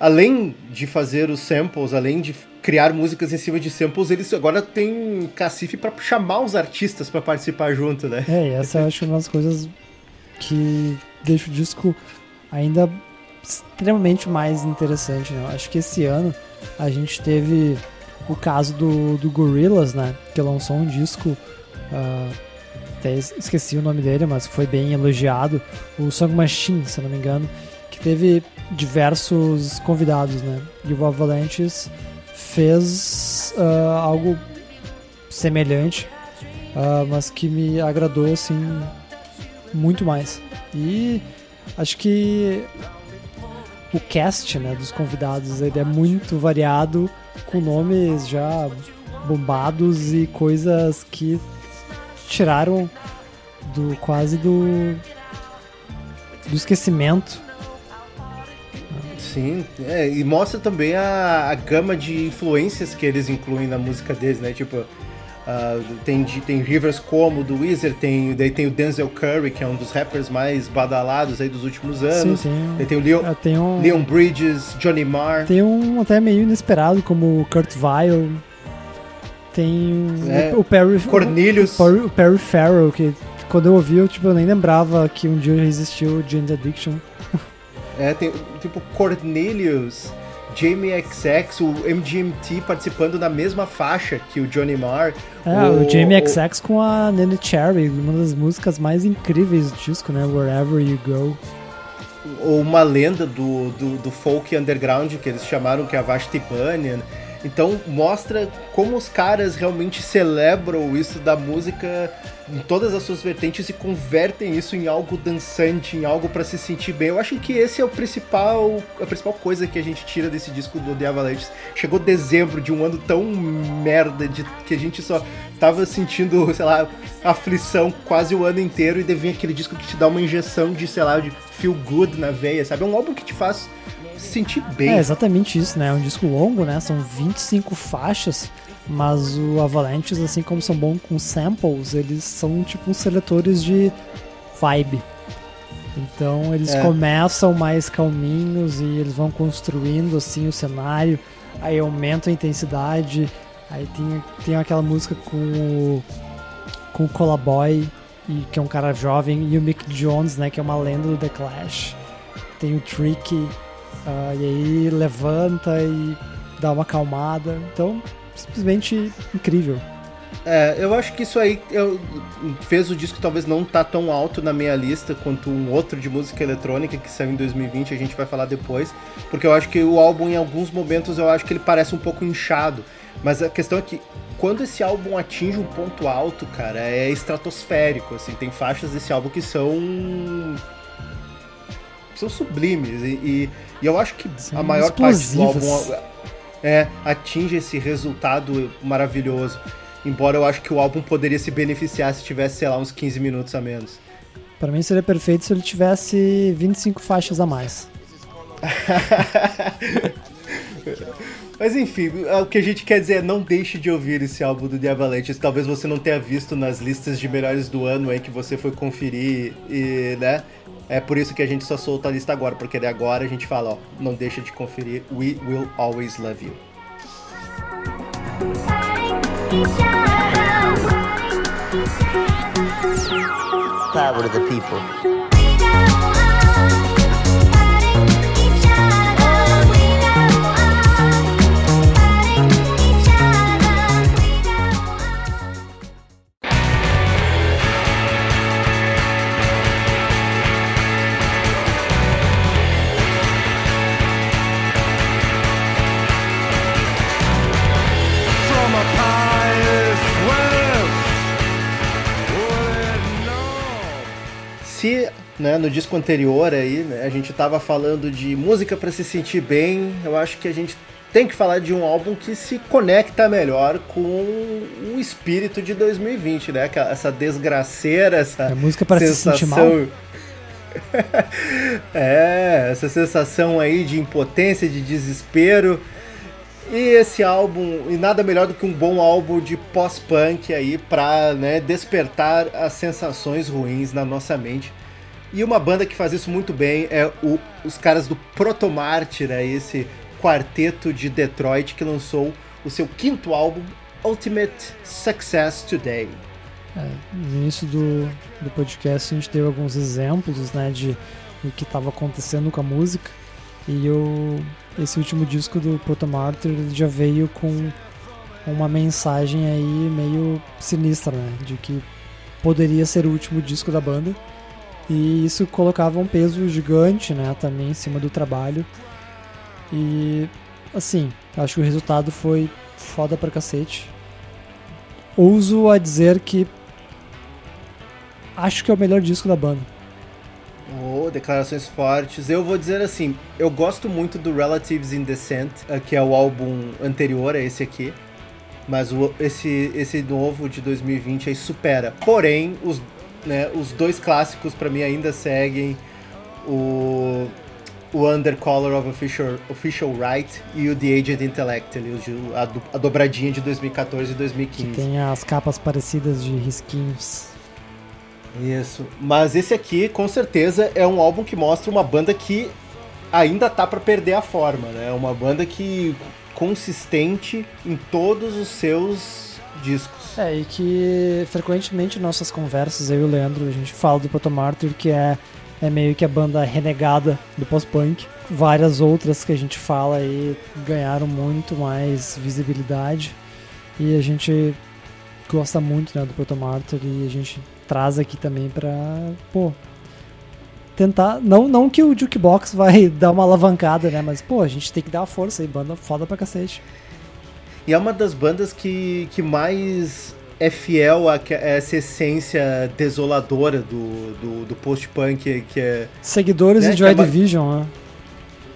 além de fazer os samples, além de criar músicas em cima de samples, eles agora têm cacife para chamar os artistas para participar junto, né? É, essa eu acho uma das coisas que deixa o disco ainda extremamente mais interessante, né? Eu Acho que esse ano a gente teve o caso do, do Gorillaz, né? Que lançou um disco, ah, até es- esqueci o nome dele, mas foi bem elogiado, o Song Machine, se não me engano, que teve diversos convidados, né? E o Avalanches fez ah, algo semelhante, ah, mas que me agradou assim muito mais. E acho que o cast né, dos convidados ele é muito variado, com nomes já bombados e coisas que tiraram do quase do do esquecimento. Sim, é, e mostra também a, a gama de influências que eles incluem na música deles, né? Tipo, ah, tem, tem Rivers como do Weezer, tem, daí tem o Denzel Curry, que é um dos rappers mais badalados aí dos últimos anos. sim. Daí tem o Leon, Ah, Tem um, Leon Bridges, Johnny Marr. tem um até meio inesperado como o Kurt Vile. Tem É, o, o Perry Cornelius. O o Perry Farrell, que quando eu ouvi, eu, tipo, eu nem lembrava que um dia já existiu o Jane's Addiction. É, tem tipo Cornelius, Jamie XX, o MGMT participando na mesma faixa que o Johnny Marr. É, o, Jamie XX com a Nene Cherry, uma das músicas mais incríveis do disco, né? Wherever You Go. ou uma lenda do, do, do folk underground que eles chamaram que é a Vashti Bunyan. Então mostra como os caras realmente celebram isso da música em todas as suas vertentes e convertem isso em algo dançante, em algo pra se sentir bem. Eu acho que esse é o principal, a principal coisa que a gente tira desse disco do The Avalanches. Chegou dezembro de um ano tão merda de que a gente só tava sentindo, sei lá, aflição quase o ano inteiro e vem aquele disco que te dá uma injeção de, sei lá, de feel good na veia, sabe? É um álbum que te faz se sentir bem. É exatamente isso, né? É um disco longo, né? São 25 faixas, mas o Avalanches, assim como são bons com samples, eles são tipo uns seletores de vibe. Então eles É. começam mais calminhos e eles vão construindo assim o cenário, aí aumenta a intensidade, aí tem, tem aquela música com o, com o Colaboy, e, que é um cara jovem, e o Mick Jones, né, que é uma lenda do The Clash. Tem o Tricky, ah, e aí levanta e dá uma acalmada. Então, simplesmente incrível. É, eu acho que isso aí eu, fez o disco talvez não tá tão alto na minha lista quanto um outro de música eletrônica que saiu em 2020, a gente vai falar depois, porque eu acho que o álbum em alguns momentos eu acho que ele parece um pouco inchado, mas a questão é que quando esse álbum atinge um ponto alto, cara, é estratosférico, assim, tem faixas desse álbum que são são sublimes e, e, e eu acho que São a maior parte do álbum explosivas. é, atinge esse resultado maravilhoso. Embora eu acho que o álbum poderia se beneficiar se tivesse, sei lá, uns 15 minutos a menos. Pra mim seria perfeito se ele tivesse 25 faixas a mais. Mas enfim, o que a gente quer dizer é não deixe de ouvir esse álbum do The Avalanches. Talvez você não tenha visto nas listas de melhores do ano aí que você foi conferir e, né? É por isso que a gente só solta a lista agora, porque daí agora a gente fala, ó, não deixa de conferir We Will Always Love You. Power to the people. Né, no disco anterior aí, né, a gente tava falando de música pra se sentir bem, eu acho que a gente tem que falar de um álbum que se conecta melhor com o espírito de 2020, né? Essa desgraceira, essa É música para se sentir mal. sensação- é, essa sensação aí de impotência, de desespero. E esse álbum, e nada melhor do que um bom álbum de pós-punk aí pra né, despertar as sensações ruins na nossa mente. E uma banda que faz isso muito bem é o- os caras do Protomártir, aí, esse quarteto de Detroit que lançou o seu quinto álbum, Ultimate Success Today. No início do, do podcast a gente deu alguns exemplos, né, de do que estava acontecendo com a música. E o, esse último disco do Proto Martyr ele já veio com uma mensagem aí meio sinistra, né, de que poderia ser o último disco da banda. E isso colocava um peso gigante, né, também em cima do trabalho. E assim, acho que o resultado foi foda pra cacete. Ouso a dizer que acho que é o melhor disco da banda. Oh, declarações fortes. Eu vou dizer assim, eu gosto muito do Relatives in Descent, eh, que é o álbum anterior a esse aqui. Mas o, esse, esse novo de 2020 aí supera. Porém, os, né, os dois clássicos pra mim ainda seguem o, o Undercolor of Official, Official Right e o The Aged Intellect, ali, a, do- a dobradinha de 2014 e 2015. Tem as capas parecidas de risquinhos. Isso. Mas esse aqui, com certeza, é um álbum que mostra uma banda que ainda tá pra perder a forma, né? Uma banda que consistente em todos os seus discos. É, e que frequentemente em nossas conversas, eu e o Leandro, a gente fala do Proto Martyr, que é, é meio que a banda renegada do pós-punk. Várias outras que a gente fala aí ganharam muito mais visibilidade. E a gente gosta muito né, do Proto Martyr e a gente traz aqui também pra, pô, tentar. Não, não que o Jukebox vai dar uma alavancada, né? Mas, pô, a gente tem que dar uma força aí, banda foda pra cacete. E é uma das bandas que, que mais é fiel a, essa essência desoladora do, do, do post-punk, que é Seguidores Né, de é Joy uma- Division, né?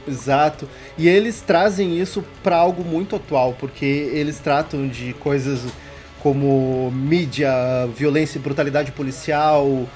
Exato. E eles trazem isso para algo muito atual, porque eles tratam de coisas como mídia, violência e brutalidade policial,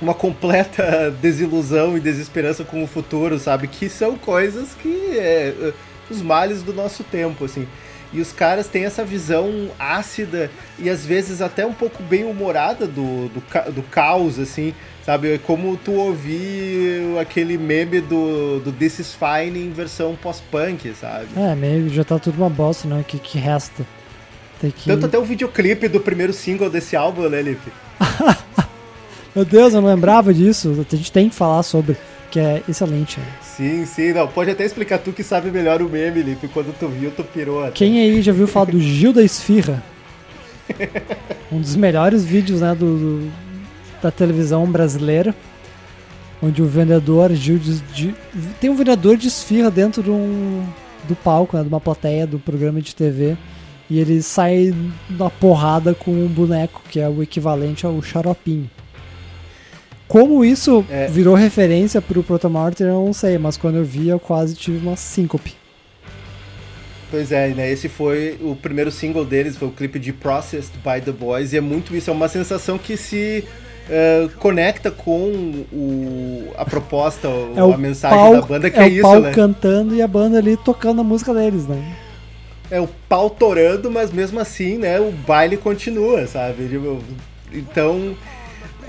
uma completa desilusão e desesperança com o futuro, sabe? Que são coisas que é, é, os males do nosso tempo, assim. E os caras têm essa visão ácida e às vezes até um pouco bem humorada do, do, do caos, assim, sabe? É como tu ouvir aquele meme do, do This is Fine em versão pós-punk, sabe? É, meio já tá tudo uma bosta, né? O que, que resta? Tem que. Tanto até o videoclipe do primeiro single desse álbum, né, Lipe? Meu Deus, eu não lembrava disso. A gente tem que falar sobre, que é excelente. Sim, sim, não. Pode até explicar tu que sabe melhor o meme, Lipe. Quando tu viu, tu pirou até. Quem aí já viu falar do Gil da Esfirra? Um dos melhores vídeos, né, do, do- da televisão brasileira. Onde o vendedor Gil de, de- tem um vendedor de esfirra dentro de um, do palco, né, de uma plateia do programa de TV. E ele sai na porrada com um boneco, que é o equivalente ao xaropinho. Como isso É. virou referência pro Protomartyr, eu não sei, mas quando eu vi eu quase tive uma síncope. Pois é, né? Esse foi o primeiro single deles, foi o clipe de Processed by the Boys, e é muito isso, é uma sensação que se eh, conecta com o, a proposta, É a o mensagem pau, da banda, que é é, o isso, pau né? cantando e a banda ali tocando a música deles, né? É o pau torando, mas mesmo assim, né, o baile continua, sabe? Tipo, Então,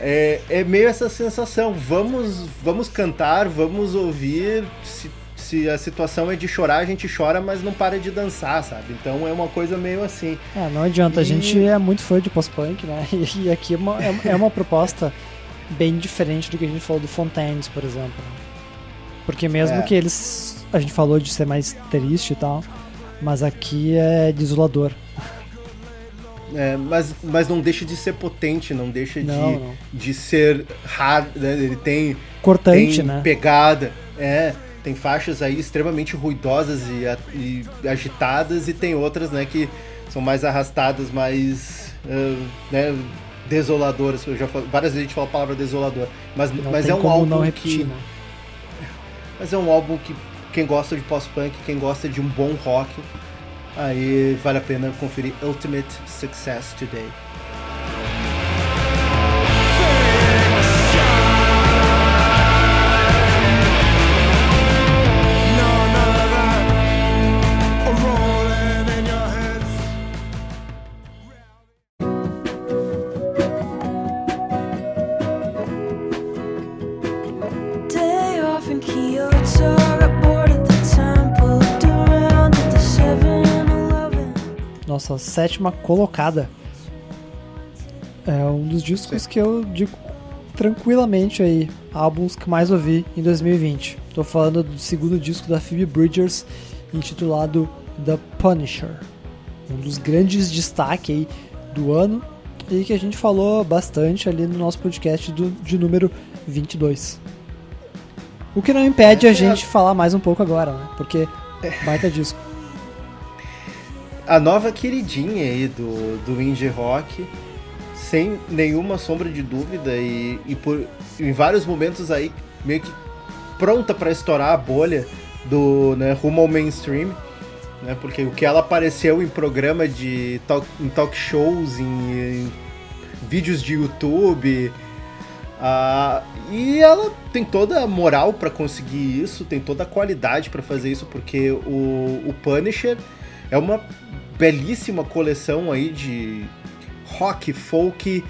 é, é meio essa sensação, vamos, vamos cantar, vamos ouvir, se, se a situação é de chorar, a gente chora, mas não para de dançar, sabe? Então é uma coisa meio assim. É, não adianta, a E- gente é muito fã de post-punk, né? E, aqui é uma, é, é uma proposta bem diferente do que a gente falou do Fontaines, por exemplo. Porque mesmo É. que eles. A gente falou de ser mais triste e tal, mas aqui é desolador. É, mas, mas não deixa de ser potente, não deixa Não, de, não. de ser hard, né? Ele tem, Cortante, tem né? pegada, é, tem faixas aí extremamente ruidosas e, e agitadas e tem outras, né, que são mais arrastadas, mais, ah, né, desoladoras. Eu já falo- várias vezes a gente fala a palavra desolador, mas, Não mas é um álbum repetir, que, né? mas é um álbum que quem gosta de pós-punk, quem gosta de um bom rock, aí vale a pena conferir Ultimate Success Today. Nossa sétima colocada. É um dos discos que eu digo tranquilamente aí, álbuns que mais ouvi em 2020. Tô falando do segundo disco da Phoebe Bridgers, intitulado The Punisher. Um dos grandes destaques aí do ano. e que a gente falou bastante ali no nosso podcast do, de número 22. O que não impede é a- gente falar mais um pouco agora, né? Porque baita disco. A nova queridinha aí do, do indie rock, sem nenhuma sombra de dúvida e, e por, em vários momentos aí meio que pronta pra estourar a bolha do né, rumo ao mainstream, né? Porque o que ela apareceu em programa de talk, em talk shows, em, em vídeos de YouTube, ah, e ela tem toda a moral pra conseguir isso, tem toda a qualidade pra fazer isso, porque o, o Punisher é uma belíssima coleção aí de rock, folk,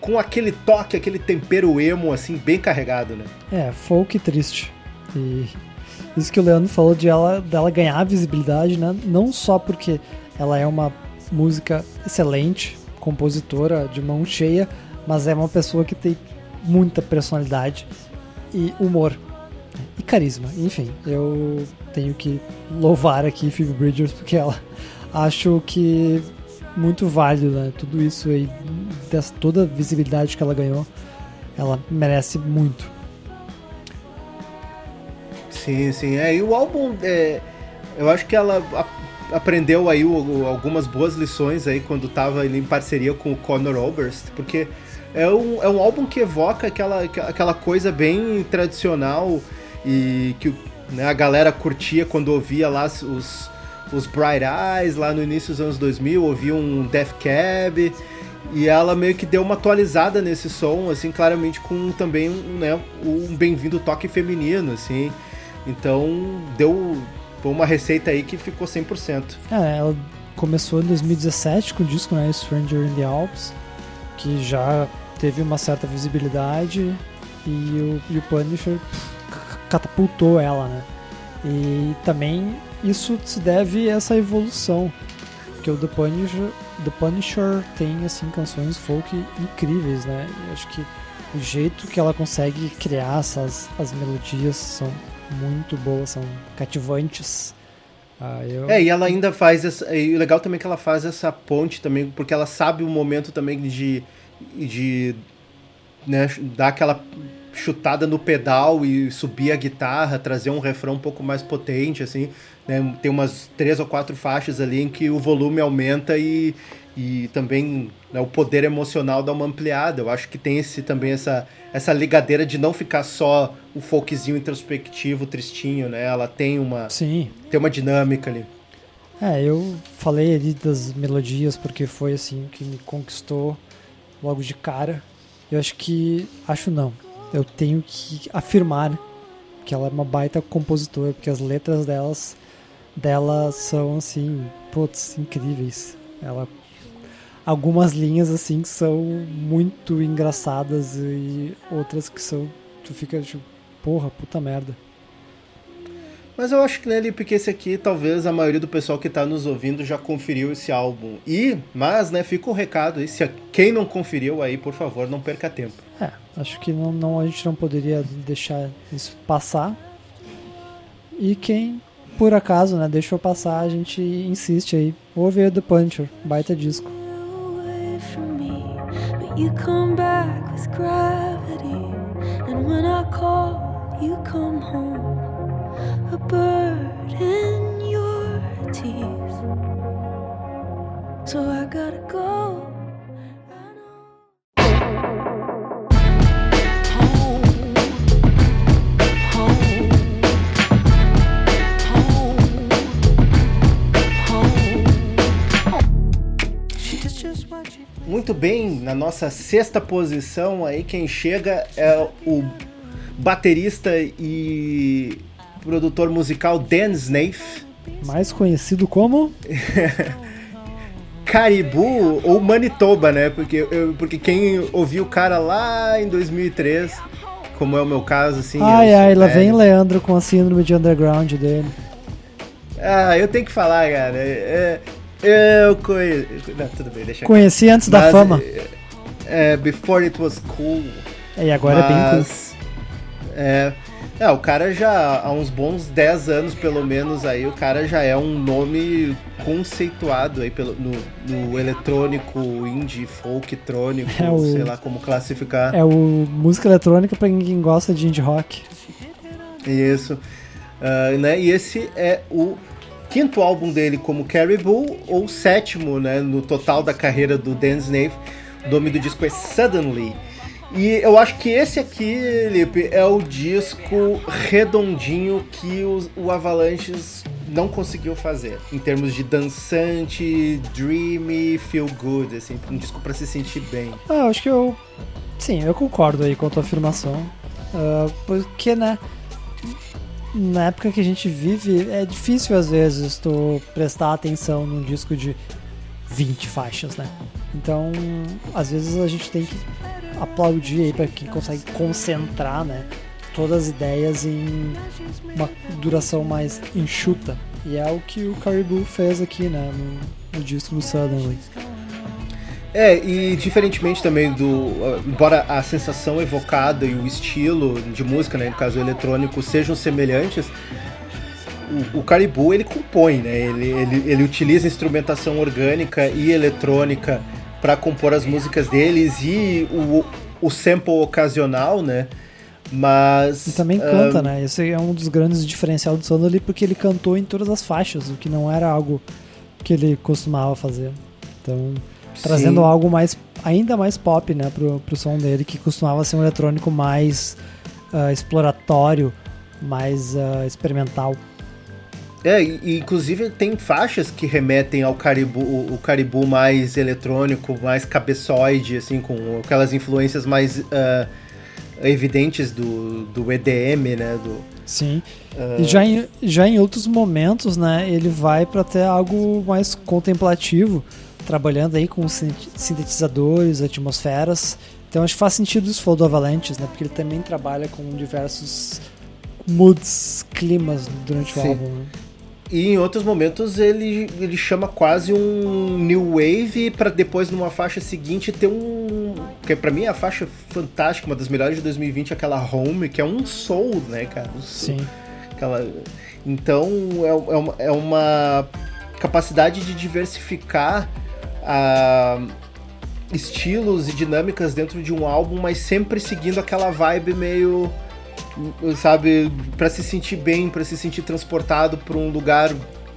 com aquele toque, aquele tempero emo, assim, bem carregado, né? É, folk triste. E isso que o Leandro falou de ela, dela ganhar visibilidade, né? Não só porque ela é uma música excelente, compositora de mão cheia, mas é uma pessoa que tem muita personalidade e humor e carisma. Enfim, eu tenho que louvar aqui Phoebe Bridgers porque ela acho que muito válido, né? Tudo isso aí, dessa, toda a visibilidade que ela ganhou, ela merece muito. Sim, sim. É, e o álbum, é, eu acho que ela a- aprendeu aí o- algumas boas lições aí quando tava ali em parceria com o Conor Oberst, porque é um, é um álbum que evoca aquela, aquela coisa bem tradicional e que né, a galera curtia quando ouvia lá os, os Bright Eyes lá no início dos anos 2000, ouvia um Death Cab e ela meio que deu uma atualizada nesse som, assim, claramente com também um, né, um bem-vindo toque feminino, assim. Então, deu foi uma receita aí que ficou 100%. É, ela começou em 2017 com o disco, né, Stranger in the Alps, que já teve uma certa visibilidade e o, e o Punisher pff, catapultou ela, né? E também isso se deve a essa evolução, porque o The Punisher, The Punisher tem assim canções folk incríveis, né? E acho que o jeito que ela consegue criar essas as melodias são muito boas, são cativantes. Ah, eu... É, e ela ainda faz essa. E o legal também é que ela faz essa ponte também, porque ela sabe o momento também de. de né, dar aquela chutada no pedal e subir a guitarra, trazer um refrão um pouco mais potente, assim. Né? Tem umas três ou quatro faixas ali em que o volume aumenta e, e também né, o poder emocional dá uma ampliada. Eu acho que tem esse, também essa, essa ligadeira de não ficar só o folkzinho introspectivo, tristinho, né? Ela tem uma, Sim, tem uma dinâmica ali. É, eu falei ali das melodias porque foi assim que me conquistou logo de cara. Eu acho que. Acho não. Eu tenho que afirmar que ela é uma baita compositora, porque as letras delas delas são assim, putz, incríveis. Ela algumas linhas assim que são muito engraçadas e outras que são tu fica tipo, porra, puta merda. Mas eu acho que nele, porque esse aqui, talvez a maioria do pessoal que tá nos ouvindo já conferiu esse álbum. E, mas, né, fica o recado aí, se quem não conferiu aí, por favor, não perca tempo. É, acho que não, não- a gente não poderia deixar isso passar. E quem, por acaso, né, deixou passar, a gente insiste aí. Ouve The Puncher, baita disco. away from me, but Muito bem, na nossa sexta posição aí, quem chega é o baterista e produtor musical Dan Snaith. Mais conhecido como. Caribou ou Manitoba, né? Porque, eu- porque quem ouviu o cara lá em 2003, como é o meu caso, assim. ai, ai, lá velho. vem Leandro com a síndrome de underground dele. Ah, eu tenho que falar, cara. É, é, eu conheço. Não, tudo bem, deixa Conheci antes da Mas, fama. É, Before It Was Cool. E agora é bem cool. Mas, é, É, o cara já, há uns bons 10 anos pelo menos aí, o cara já é um nome conceituado aí pelo, no, no eletrônico, indie, folktrônico, É o- sei lá como classificar. É o música eletrônica pra quem gosta de indie rock. Isso. Ah, né? E esse é o quinto álbum dele como Caribou, ou sétimo né, no total da carreira do Dan Snaith. O nome do disco é Suddenly. E eu acho que esse aqui, Lipe, é o disco redondinho que os- o Avalanches não conseguiu fazer. Em termos de dançante, dreamy, feel good, assim, um disco pra se sentir bem. Ah, acho que eu. Sim, eu concordo aí com a tua afirmação. Ah, porque, né? Na época que a gente vive, é difícil às vezes tu prestar atenção num disco de 20 faixas, né? Então, às vezes a gente tem que aplaudir aí pra quem consegue concentrar, né? Todas as ideias em uma duração mais enxuta. E é o que o Caribou fez aqui, né? No, no disco do Suddenly. É, e diferentemente também do. uh, Embora a sensação evocada e o estilo de música, né, no caso eletrônico, sejam semelhantes, o, o Caribou ele compõe, né? Ele, ele, ele utiliza instrumentação orgânica e eletrônica para compor as músicas deles e o, o sample ocasional, né? Mas. E também ah, canta, né? Esse é um dos grandes diferenciais do Sandali, porque ele cantou em todas as faixas, o que não era algo que ele costumava fazer. Então, trazendo sim. algo mais, ainda mais pop, né, pro, pro som dele, que costumava ser um eletrônico mais ah, exploratório, mais ah, experimental. É, e, inclusive tem faixas que remetem ao caribu, o, o caribu mais eletrônico, mais cabeçoide, assim, com aquelas influências mais ah, evidentes do, do EDM, né? Do, Sim. E já em, já em outros momentos, né, ele vai para até algo mais contemplativo, trabalhando aí com sin- sintetizadores, atmosferas. Então acho que faz sentido isso for do Avalanches, né, porque ele também trabalha com diversos moods, climas durante o Sim. álbum. né? E em outros momentos ele, ele chama quase um new wave para depois numa faixa seguinte ter um que pra mim é a faixa fantástica, uma das melhores de 2020, aquela Home, que é um soul, né, cara? Sim. Aquela... Então é, é uma, é uma capacidade de diversificar ah, estilos e dinâmicas dentro de um álbum, mas sempre seguindo aquela vibe meio, sabe, para se sentir bem, para se sentir transportado para um lugar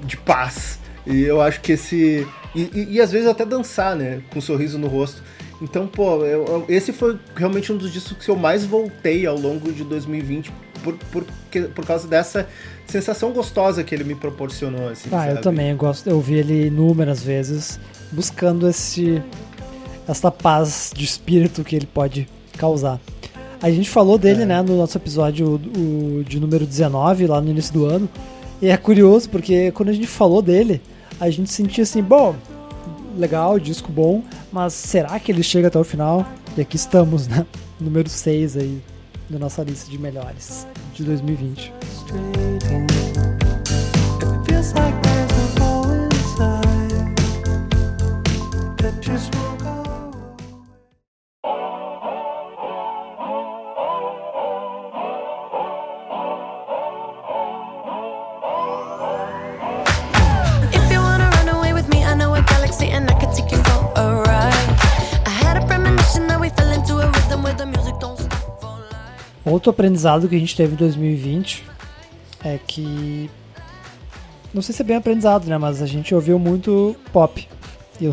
de paz. E eu acho que esse e, e- e às vezes até dançar, né, com um sorriso no rosto. Então, pô, eu- eu- esse foi realmente um dos discos que eu mais voltei ao longo de 2020 por, por, por causa dessa sensação gostosa que ele me proporcionou, assim, Ah, eu sabe? também, eu gosto, eu vi ele inúmeras vezes buscando esse essa paz de espírito que ele pode causar. A gente falou dele, É. né, no nosso episódio o- de número 19, lá no início do ano. E é curioso porque quando a gente falou dele, a gente sentia assim, bom, legal, disco bom, mas será que ele chega até o final? E aqui estamos, né? Número 6 aí da nossa lista de melhores de 2020. It Outro aprendizado que a gente teve em 2020 é que. Não sei se é bem aprendizado, né? Mas a gente ouviu muito pop. E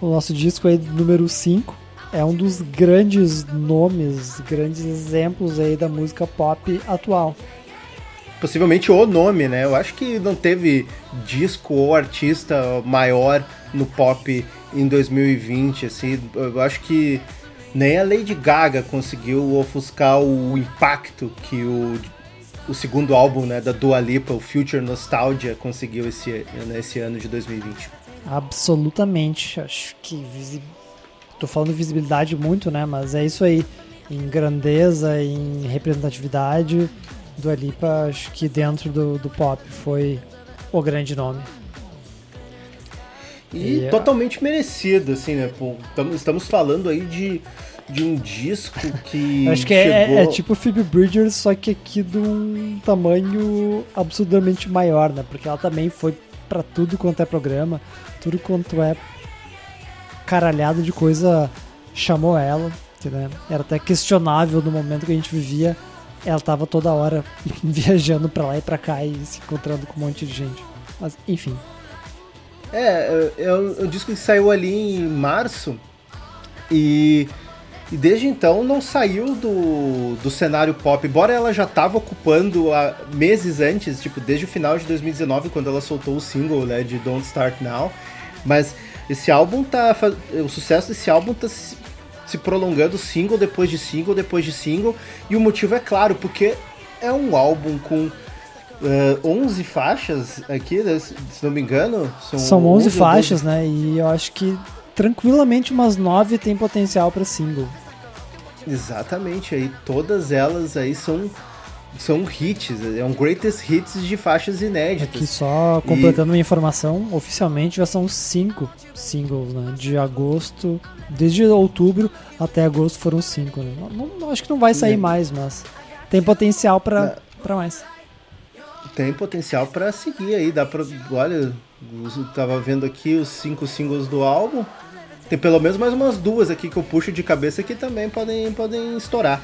o, nosso disco aí, número 5, é um dos grandes nomes, grandes exemplos aí da música pop atual. possivelmente o nome, né? Eu acho que não teve disco ou artista maior no pop em 2020, assim. Eu acho que nem a Lady Gaga conseguiu ofuscar o impacto que o, o segundo álbum né, da Dua Lipa, o Future Nostalgia, conseguiu esse, nesse ano de 2020. Absolutamente. Acho que. Visi... Tô falando visibilidade muito, né? Mas é isso aí. Em grandeza, em representatividade, do Alipa, acho que dentro do, do pop foi o grande nome. E E, totalmente merecido, assim, né? Pô, tamo- estamos falando aí de de um disco que acho que é, chegou... é, é tipo Phoebe Bridgers, só que aqui de um tamanho absurdamente maior, né? Porque ela também foi pra tudo quanto é programa, tudo quanto é caralhado de coisa chamou ela, que, né? Era até questionável no momento que a gente vivia. Ela tava toda hora viajando pra lá e pra cá e se encontrando com um monte de gente. Mas, enfim. É, é um, disco que saiu ali em março e, e desde então não saiu do, do cenário pop, embora ela já estava ocupando há meses antes, tipo, desde o final de 2019, quando ela soltou o single né, de Don't Start Now. Mas esse álbum tá. O sucesso desse álbum tá se, se prolongando single depois de single depois de single. E o motivo é claro, porque é um álbum com. eh, 11 faixas aqui, né, se não me engano. São, São 11 ou 12 faixas, né? E eu acho que tranquilamente umas 9 tem potencial pra single. Exatamente, aí todas elas aí são são hits, é um greatest hits de faixas inéditas. Aqui só completando uma informação, oficialmente já são 5 singles, né? De agosto, desde outubro até agosto foram 5, né? Não, não- acho que não vai sair Né. mais, mas tem potencial pra mais. Tem potencial pra seguir aí, dá pra, olha, eu tava vendo aqui os cinco singles do álbum. Tem pelo menos mais umas duas aqui que eu puxo de cabeça que também podem podem estourar.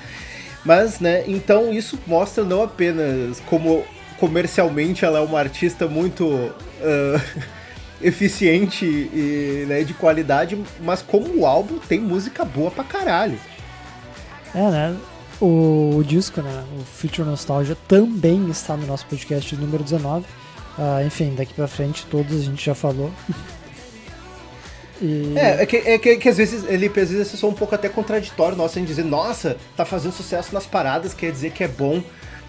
Mas, né, então isso mostra não apenas como comercialmente ela é uma artista muito ah, eficiente e né, de qualidade, mas como o álbum tem música boa pra caralho. É, né? O, o disco, né? O Future Nostalgia também está no nosso podcast número 19. Ah, enfim, daqui pra frente todos a gente já falou. E... É, é que, é que, que às vezes ele às vezes é só um pouco até contraditório nosso em dizer, nossa, tá fazendo sucesso nas paradas, quer dizer que é bom.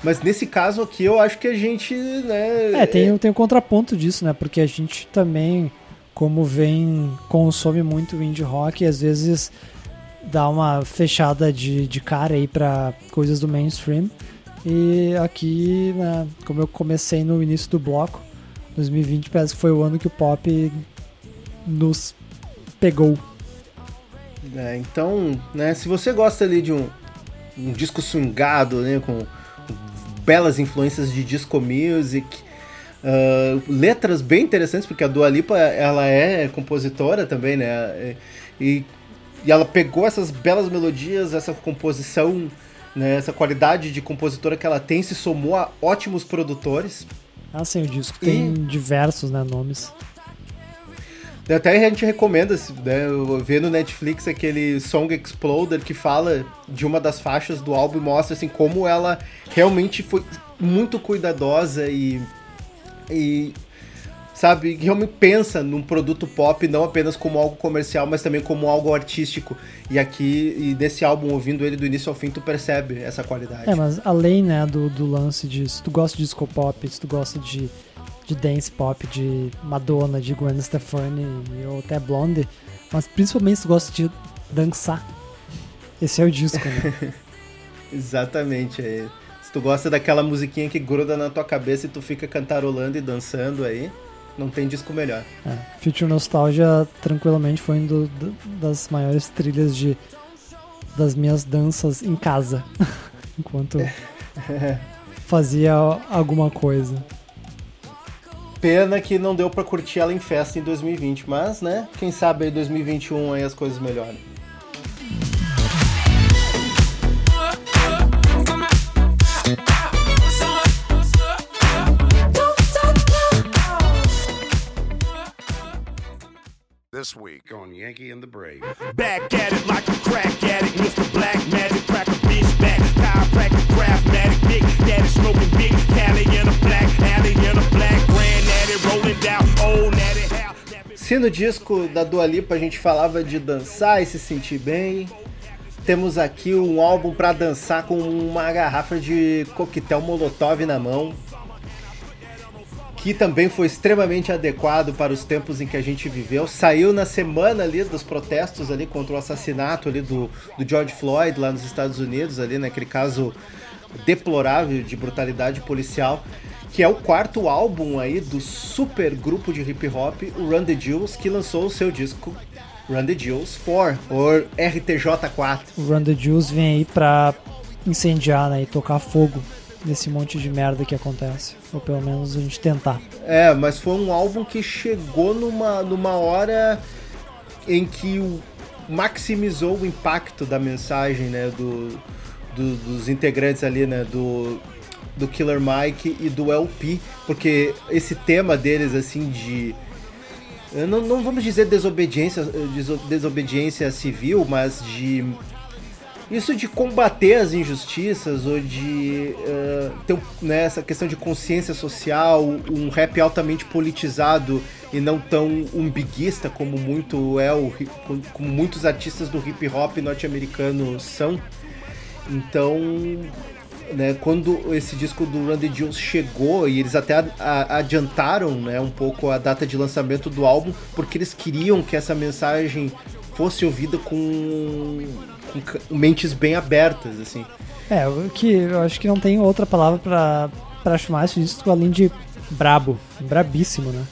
Mas nesse caso aqui eu acho que a gente, né. É, tem, tem um contraponto disso, né? Porque a gente também, como vem, consome muito indie rock e às vezes dá uma fechada de, de cara aí pra coisas do mainstream. E aqui, né, como eu comecei no início do bloco, 2020 parece que foi o ano que o pop nos pegou. É, então, né, se você gosta ali de um, um disco swingado, né, com, belas influências de disco music, ah, letras bem interessantes, porque a Dua Lipa, ela é compositora também, né, e, e ela pegou essas belas melodias, essa composição, né, essa qualidade de compositora que ela tem, se somou a ótimos produtores, Ah, sim, o disco tem diversos né, nomes. Até a gente recomenda, né, ver no Netflix aquele Song Exploder que fala de uma das faixas do álbum e mostra assim como ela realmente foi muito cuidadosa e, e sabe, realmente pensa num produto pop não apenas como algo comercial, mas também como algo artístico. E aqui, e desse álbum, ouvindo ele do início ao fim, tu percebe essa qualidade. É, mas além né, do, do lance de se tu gosta de disco pop, se tu gosta de, de dance pop, de Madonna, de Gwen Stefani ou até Blonde, mas principalmente se tu gosta de dançar. Esse é o disco, né? Exatamente. é. Se tu gosta daquela musiquinha que gruda na tua cabeça e tu fica cantarolando e dançando aí, não tem disco melhor. É, Future Nostalgia tranquilamente foi uma das maiores trilhas de das minhas danças em casa, enquanto fazia alguma coisa. Pena que não deu pra curtir ela em festa em 2020, mas, né, quem sabe aí 2021 aí as coisas melhorem. This week on Yankee and the Brave. Back at it like a crack addict, Mr. Black Magic, crack a bitch back. Chiropractic, craftmatic, big daddy smoking big Cali in a black alley in a black granddaddy rolling down old natty. Se no disco da Dua Lipa a gente falava de dançar e se sentir bem, temos aqui um álbum pra dançar com uma garrafa de coquetel molotov na mão, que também foi extremamente adequado para os tempos em que a gente viveu. Saiu na semana ali dos protestos ali contra o assassinato ali do, do George Floyd lá nos Estados Unidos, ali naquele caso deplorável de brutalidade policial, que é o quarto álbum aí do super grupo de hip hop, o Run the Jewels, que lançou o seu disco Run the Jewels 4, ou RTJ4. O Run the Juice vem aí pra incendiar, né? E tocar fogo nesse monte de merda que acontece. Ou pelo menos a gente tentar. É, mas foi um álbum que chegou numa, numa hora em que o- maximizou o impacto da mensagem, né, do, do- dos integrantes ali, né, do, do Killer Mike e do LP, porque esse tema deles, assim, de... Não, não vamos dizer desobediência, deso- desobediência civil, mas de isso de combater as injustiças ou de eh, ter né, essa questão de consciência social, um rap altamente politizado e não tão umbiguista como muito é o como muitos artistas do hip hop norte-americano são. Então, né, quando esse disco do Randy Jones chegou e eles até adiantaram, né, um pouco a data de lançamento do álbum, porque eles queriam que essa mensagem fosse ouvida com, com mentes bem abertas, assim. É, o que eu acho que não tem outra palavra pra, pra chamar esse disco além de brabo. Brabíssimo, né?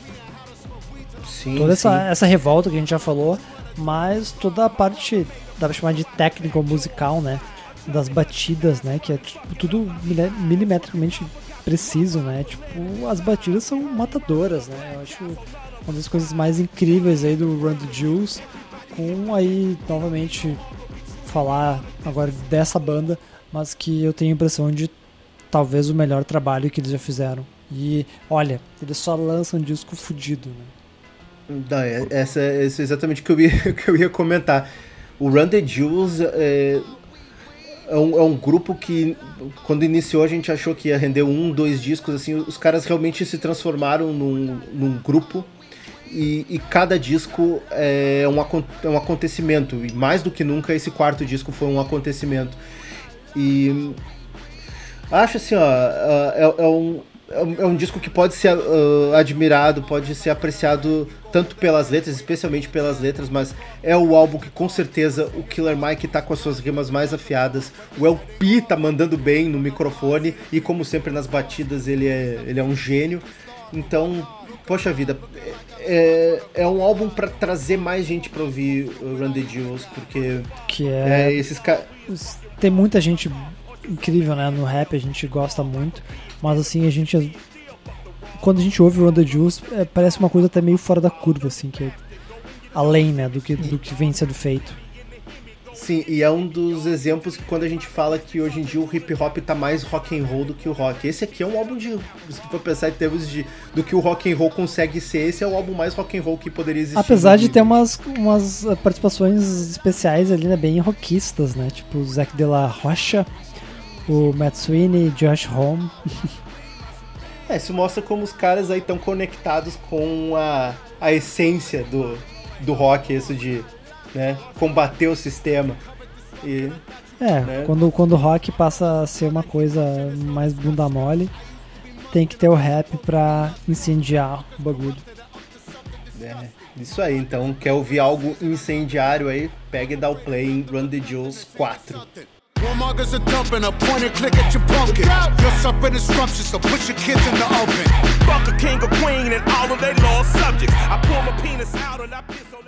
Sim, Toda essa, sim. essa revolta que a gente já falou, mas toda a parte, dá pra chamar de técnico musical, né? Das batidas, né? Que é tipo, tudo mili- milimetricamente preciso, né? Tipo, as batidas são matadoras, né? Eu acho uma das coisas mais incríveis aí do Run the Jewels. Com aí, novamente, falar agora dessa banda, mas que eu tenho a impressão de talvez o melhor trabalho que eles já fizeram. E olha, eles só lançam disco fudido, né? Não, é- essa, essa é exatamente o que eu ia, que eu ia comentar. O Run the Jewels é, é, um, é um grupo que, quando iniciou, a gente achou que ia render um, dois discos. assim Os caras realmente se transformaram num, num grupo. E, e cada disco é um, é um acontecimento. E mais do que nunca, esse quarto disco foi um acontecimento. E acho assim, ó, é, é um, é um- é disco que pode ser ah, admirado, pode ser apreciado tanto pelas letras, especialmente pelas letras, mas é o álbum que com certeza o Killer Mike tá com as suas rimas mais afiadas, o LP tá mandando bem no microfone e como sempre nas batidas ele é, ele é um gênio. Então, poxa vida, é, é um álbum pra trazer mais gente pra ouvir o Run the Jewels, porque Que é, é esses caras. tem muita gente incrível, né? No rap a gente gosta muito, mas assim, a gente. Quando a gente ouve o Run the Juice, é, parece uma coisa até meio fora da curva, assim, que é além, né, do que, do que vem sendo feito. Sim, e é um dos exemplos que quando a gente fala que hoje em dia o hip hop tá mais rock and roll do que o rock. Esse aqui é um álbum de, se for pensar em termos de do que o rock and roll consegue ser, esse é o álbum mais rock and roll que poderia existir. Apesar de ter umas, umas eh, participações especiais ali, né, bem rockistas, né? Tipo o Zac de la Rocha, o Matt Sweeney, Josh Homme. É, isso mostra como os caras aí estão conectados com a, a essência do, do rock, isso de né, combater o sistema. E É, Né? quando, quando o rock passa a ser uma coisa mais bunda mole, tem que ter o rap pra incendiar o bagulho. é, isso aí, então quer ouvir algo incendiário aí, pega e dá o play em Run the Jewels 4. Warmongers are dumping a point and click at your pumpkin. You're suffering so put your kids in the oven. Fuck a king or queen and all of their lost subjects. I pull my penis out and I piss on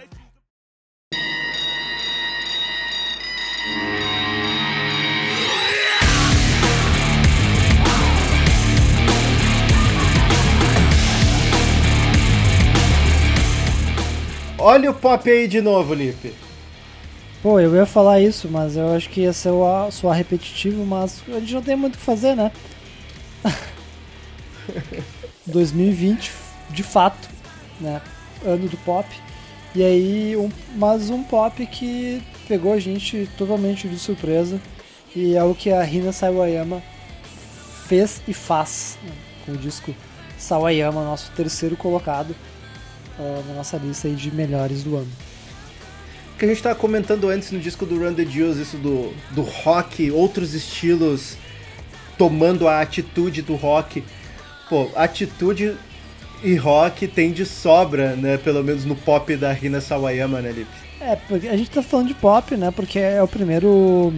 Olha o pop aí de novo, Lipe. Pô, eu ia falar isso, mas eu acho que ia ser o- soar repetitivo, mas a gente não tem muito o que fazer, né? 2020, de fato, né? Ano do pop. E aí, um, mas um pop que pegou a gente totalmente de surpresa. E é o que a Rina Sawayama fez e faz né, com o disco Sawayama, nosso terceiro colocado ah, na nossa lista de melhores do ano. que a gente tava comentando antes no disco do Run the Jewels, isso do, do rock, outros estilos tomando a atitude do rock. Pô, atitude e rock tem de sobra, né? Pelo menos no pop da Rina Sawayama, né, Lipe? É, porque a gente tá falando de pop, né? Porque é o primeiro.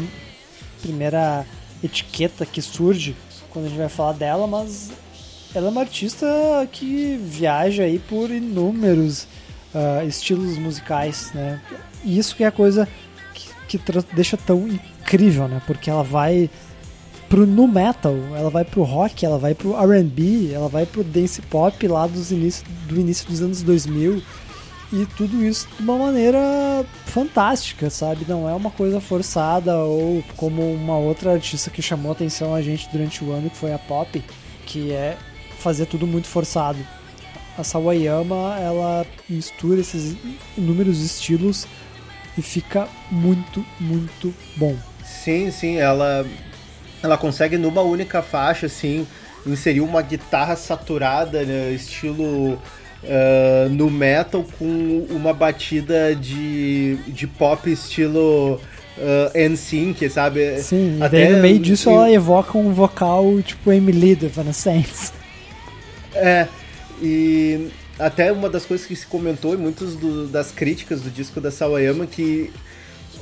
primeira etiqueta que surge quando a gente vai falar dela, mas ela é uma artista que viaja aí por inúmeros ah, estilos musicais, né? E isso que é a coisa que, que deixa tão incrível, né? Porque ela vai pro nu metal, ela vai pro rock, ela vai pro R&B, ela vai pro dance pop lá dos início, do início dos anos 2000 e tudo isso de uma maneira fantástica, sabe? Não é uma coisa forçada ou como uma outra artista que chamou atenção a gente durante o ano, que foi a Pop, que é fazer tudo muito forçado. A Sawayama, ela mistura esses inúmeros estilos e fica muito, muito bom. Sim, sim, ela ela consegue numa única faixa assim inserir uma guitarra saturada, né, estilo ah, no metal com uma batida de, de pop estilo uh, NSYNC, sabe? Sim, Até no meio disso ela evoca um vocal tipo Emily do Evanescence. É, e até uma das coisas que se comentou em muitas das críticas do disco da Sawayama que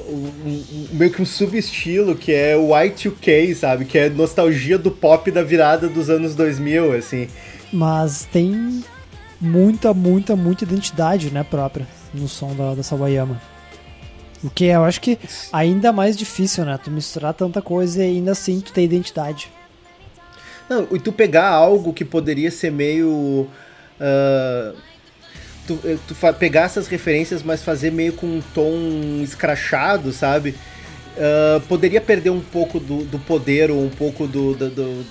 um- meio que um subestilo que é o Y2K, sabe? Que é nostalgia do pop da virada dos anos 2000, assim. Mas tem muita, muita, muita identidade, né, própria no som da, da Sawayama. O que eu acho que ainda mais difícil, né? Tu misturar tanta coisa e ainda assim tu ter identidade. Não, e tu pegar algo que poderia ser meio. ah, tu eh, tu pegar essas referências, mas fazer meio com um tom escrachado, sabe? Ah, poderia perder um pouco do, do poder ou um pouco do, do- do-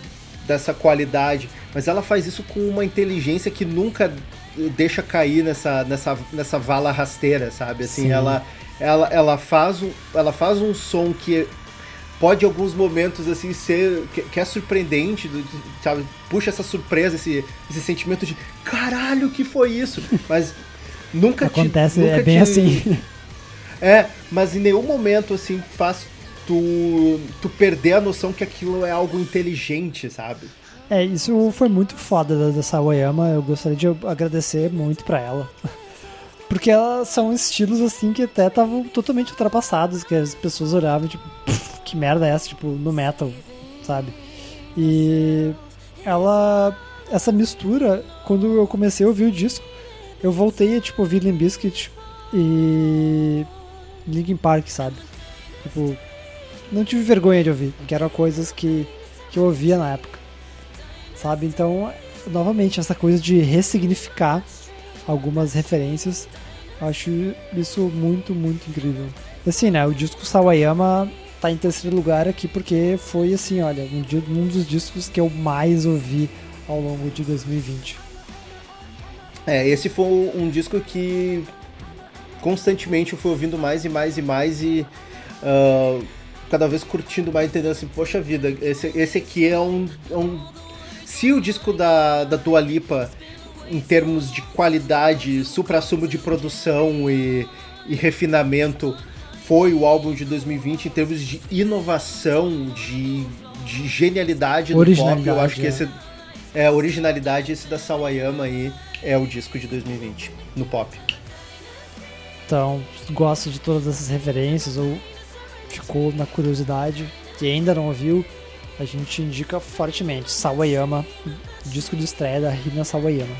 dessa qualidade. Mas ela faz isso com uma inteligência que nunca deixa cair nessa, nessa, nessa vala rasteira, sabe? Assim, Sim. ela, ela, ela, faz um, ela faz um som que pode em alguns momentos assim ser que, que é surpreendente, sabe? Puxa essa surpresa, esse, esse sentimento de caralho, que foi isso? Mas nunca te- Acontece, nunca é bem te- assim. É, mas em nenhum momento assim faz tu tu perder a noção que aquilo é algo inteligente, sabe? É, isso foi muito foda da, da Sawayama. Eu gostaria de agradecer muito pra ela. Porque elas são estilos assim que até estavam totalmente ultrapassados, que as pessoas olhavam tipo, "Pff, que merda é essa, tipo, no metal, sabe? E ela essa mistura, quando eu comecei a ouvir o disco, eu voltei a tipo ouvir Limp Bizkit e Linkin Park, sabe? Tipo, não tive vergonha de ouvir, que eram coisas que, que eu ouvia na época sabe? Então, novamente, essa coisa de ressignificar algumas referências, acho isso muito, muito incrível. Assim, né, o disco Sawayama tá em terceiro lugar aqui porque foi, assim, olha, um, dos discos que eu mais ouvi ao longo de 2020. É, esse foi um disco que constantemente eu fui ouvindo mais e mais e mais e ah, cada vez curtindo mais, entendendo assim, poxa vida, esse, esse aqui é um, é um- Se o disco da, da Dua Lipa, em termos de qualidade, supra-sumo de produção e, e refinamento, foi o álbum de 2020, em termos de inovação, de, de genialidade do pop, eu acho que é. esse é a originalidade, esse da Sawayama aí é o disco de 2020 no pop. Então, gosta de todas essas referências ou ficou na curiosidade e ainda não ouviu, a gente indica fortemente Sawayama, disco de estreia da Rina Sawayama.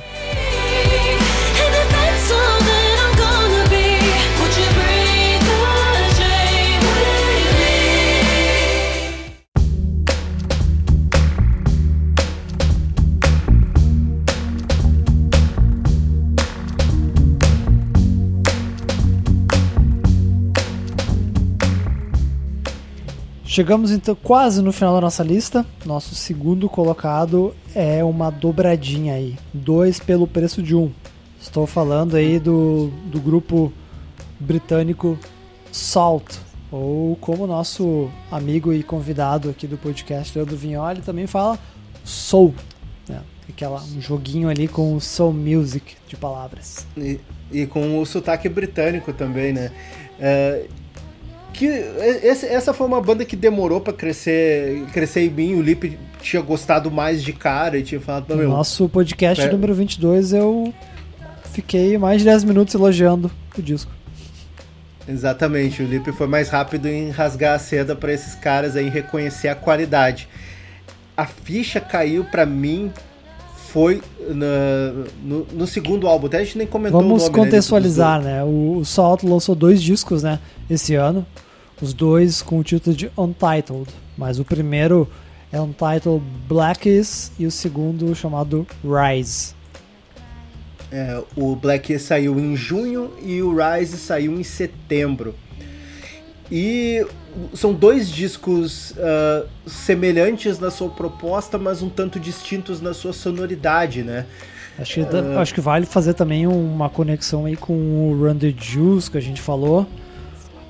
Chegamos então quase no final da nossa lista. Nosso segundo colocado é uma dobradinha aí. Dois pelo preço de um. Estou falando aí do, do grupo britânico Salt. Ou como nosso amigo e convidado aqui do podcast, Leandro Vignoli, também fala Soul. Né? Aquela, um joguinho ali com o Soul Music de palavras. E, e com o sotaque britânico também, né? É, que esse- essa foi uma banda que demorou pra crescer, crescer em mim. O Lipe tinha gostado mais de cara e tinha falado, "Não, No meu, nosso podcast é- número 22 eu fiquei mais de 10 minutos elogiando o disco. Exatamente, o Lipe foi mais rápido em rasgar a seda pra esses caras aí reconhecer a qualidade. A ficha caiu pra mim foi na- no, no segundo álbum. Até a gente nem comentou Vamos o nome, né, contextualizar, né? O, o Salt lançou dois discos, né? Esse ano. Os dois com o título de Untitled. Mas o primeiro é Untitled Black Is e o segundo chamado Rise. É, o Black saiu em junho e o Rise saiu em setembro. E são dois discos ah, semelhantes na sua proposta, mas um tanto distintos na sua sonoridade, né? Acho que, da- acho que vale fazer também uma conexão aí com o Run the Juice que a gente falou.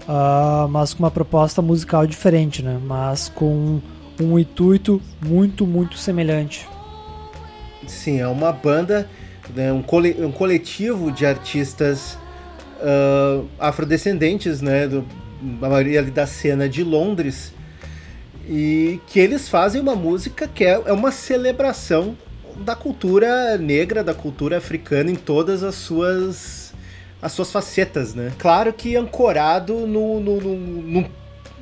ah, mas com uma proposta musical diferente, né? Mas com um intuito muito, muito semelhante. Sim, é uma banda, né, um, cole- um coletivo de artistas ah, afrodescendentes, né, do, a maioria da cena de Londres, e que eles fazem uma música que é, é uma celebração da cultura negra, da cultura africana em todas as suas as suas facetas, né? Claro que ancorado no- no- no-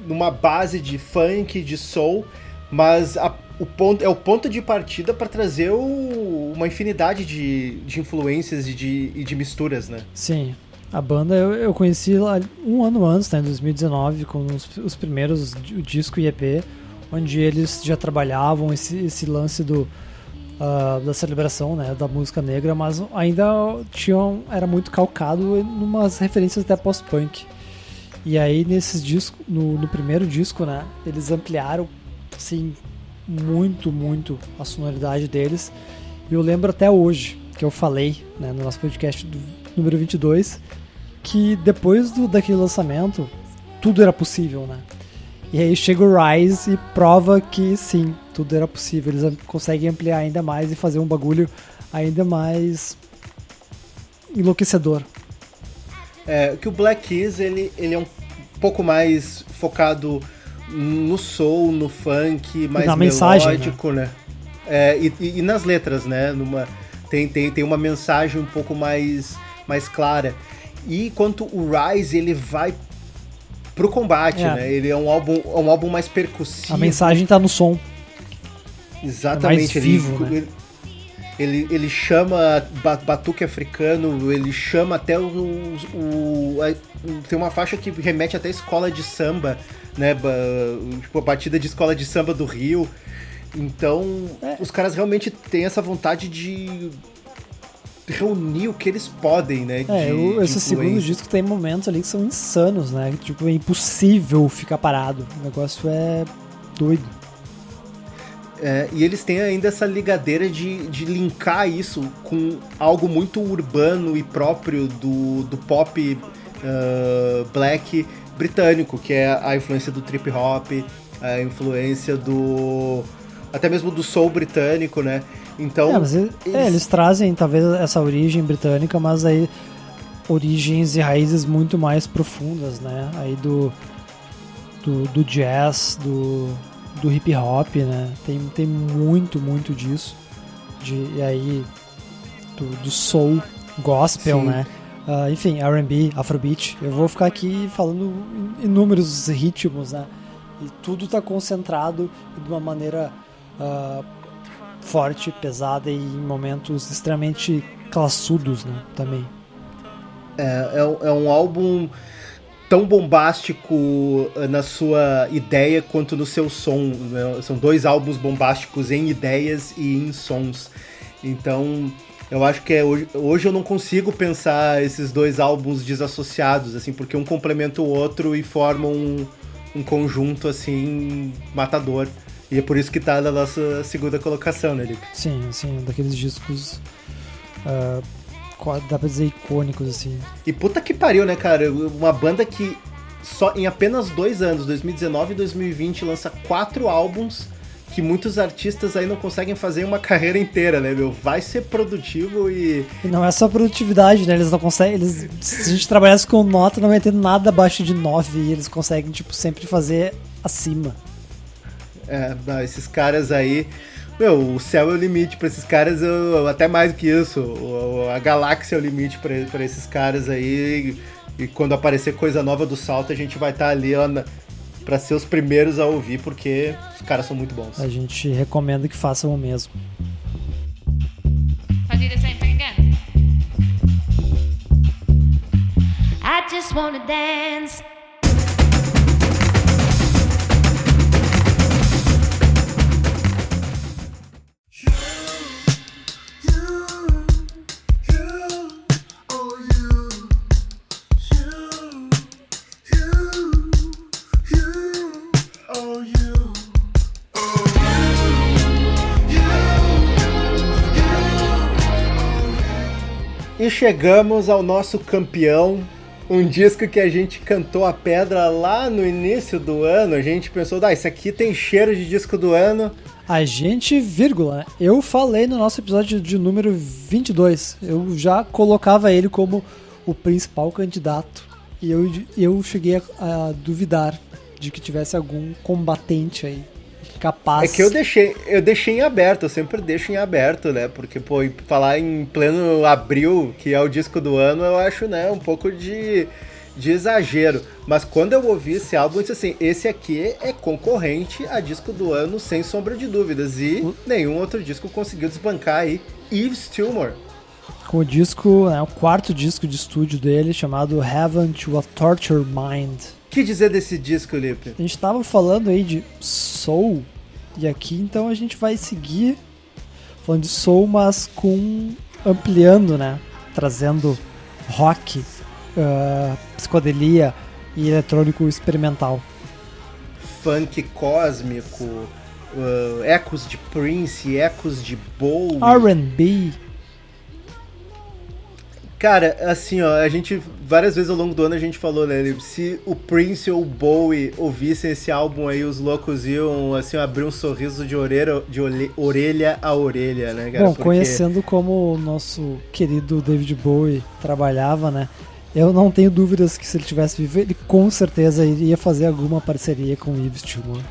numa base de funk, de soul, mas a- o ponto, é o ponto de partida para trazer o- uma infinidade de, de influências e de, e de misturas, né? Sim. A banda eu, eu conheci lá um ano antes, né, em 2019, com os, os primeiros, o disco e EP, onde eles já trabalhavam esse, esse lance do, ah, da celebração né, da música negra, mas ainda tinham, era muito calcado em umas referências até post-punk. E aí nesses discos, no, no primeiro disco, né, eles ampliaram, sim, muito, muito a sonoridade deles. E eu lembro até hoje que eu falei né, no nosso podcast do número 22 que depois do, daquele lançamento tudo era possível, né? E aí chega o Rise e prova que sim, tudo era possível. Eles conseguem ampliar ainda mais e fazer um bagulho ainda mais enlouquecedor. É, que o Black Keys, ele, ele é um pouco mais focado no soul, no funk, mais na mensagem, melódico, né? É, e, e- e nas letras, né? Numa, tem, tem, tem uma mensagem um pouco mais, mais clara. E quanto o Rise, ele vai pro combate, É. né? Ele é um álbum, um álbum mais percussivo. A mensagem tá no som. Exatamente. É vivo, ele, né? ele, ele chama ba- batuque africano, ele chama até o, o- a- Tem uma faixa que remete até a escola de samba, né? Tipo, a batida de escola de samba do Rio. Então, É. os caras realmente têm essa vontade de reunir o que eles podem, né? É, de- o- de esse segundo disco tem momentos ali que são insanos, né? Tipo, é impossível ficar parado. O negócio é doido. É, e eles têm ainda essa ligadeira de, de linkar isso com algo muito urbano e próprio do, do pop ah, black britânico, que é a influência do trip hop, a influência do. até mesmo do soul britânico, né? Então. É, mas é, eles- eles trazem talvez essa origem britânica, mas aí origens e raízes muito mais profundas, né? Aí do do, do jazz, do, do hip hop, né? Tem, tem muito, muito disso. De, e aí do, do soul, gospel, Sim. né? Ah, enfim, R&B, Afrobeat. Eu vou ficar aqui falando in- inúmeros ritmos, né? E tudo tá concentrado de uma maneira ah, forte, pesada e em momentos extremamente classudos, né? Também. É, é, um- é um álbum tão bombástico eh, na sua ideia quanto no seu som. né? São dois álbuns bombásticos em ideias e em sons. Então, eu acho que é hoje, hoje eu não consigo pensar esses dois álbuns desassociados, assim, porque um complementa o outro e formam um, um conjunto assim matador. E é por isso que tá na nossa segunda colocação, né, Lipe? Sim, assim, um daqueles discos. qua- dá pra dizer icônicos, assim. E puta que pariu, né, cara? Uma banda que só em apenas dois anos, 2019 e 2020, lança quatro álbuns que muitos artistas aí não conseguem fazer uma carreira inteira, né, meu? Vai ser produtivo e. E não é só produtividade, né? Eles não conseguem. Eles, se a gente trabalhasse com nota, não vai ter nada abaixo de 9 e eles conseguem, tipo, sempre fazer acima. É, não, esses caras aí. Meu, o céu é o limite para esses caras, eu, até mais do que isso. O, a galáxia é o limite para esses caras aí. E, e quando aparecer coisa nova do salto, a gente vai estar tá ali ó, para ser os primeiros a ouvir, porque os caras são muito bons. A gente recomenda que façam o mesmo. I just wanna dance. Chegamos ao nosso campeão, um disco que a gente cantou a pedra lá no início do ano. A gente pensou, ah, isso aqui tem cheiro de disco do ano. A gente, vírgula, eu falei no nosso episódio de número 22, eu já colocava ele como o principal candidato. E eu, eu cheguei a, a duvidar de que tivesse algum combatente aí capaz. É que eu deixei, eu deixei em aberto, eu sempre deixo em aberto, né? Porque, pô, falar em pleno abril, que é o disco do ano, eu acho, né, um pouco de, de exagero. Mas quando eu ouvi esse álbum, eu disse assim, esse aqui é concorrente a disco do ano, sem sombra de dúvidas. E nenhum outro disco conseguiu desbancar aí Yves Stillmore. Com o disco, né, o quarto disco de estúdio dele, chamado Heaven to a Torture Mind. Que dizer desse disco, Lipe? A gente tava falando aí de soul, e aqui então a gente vai seguir falando de soul, mas com ampliando, né? Trazendo rock, uh, psicodelia e eletrônico experimental. Funk cósmico, uh, ecos de Prince, ecos de Bowie. R&B, Cara, assim, ó, a gente várias vezes ao longo do ano a gente falou, né, se o Prince ou o Bowie ouvissem esse álbum aí, os loucos iam, assim, abrir um sorriso de orelha, de orelha a orelha, né, cara? Bom, Porque- conhecendo como o nosso querido David Bowie trabalhava, né? Eu não tenho dúvidas que se ele tivesse vivo, ele com certeza iria fazer alguma parceria com o Yves Stillmore.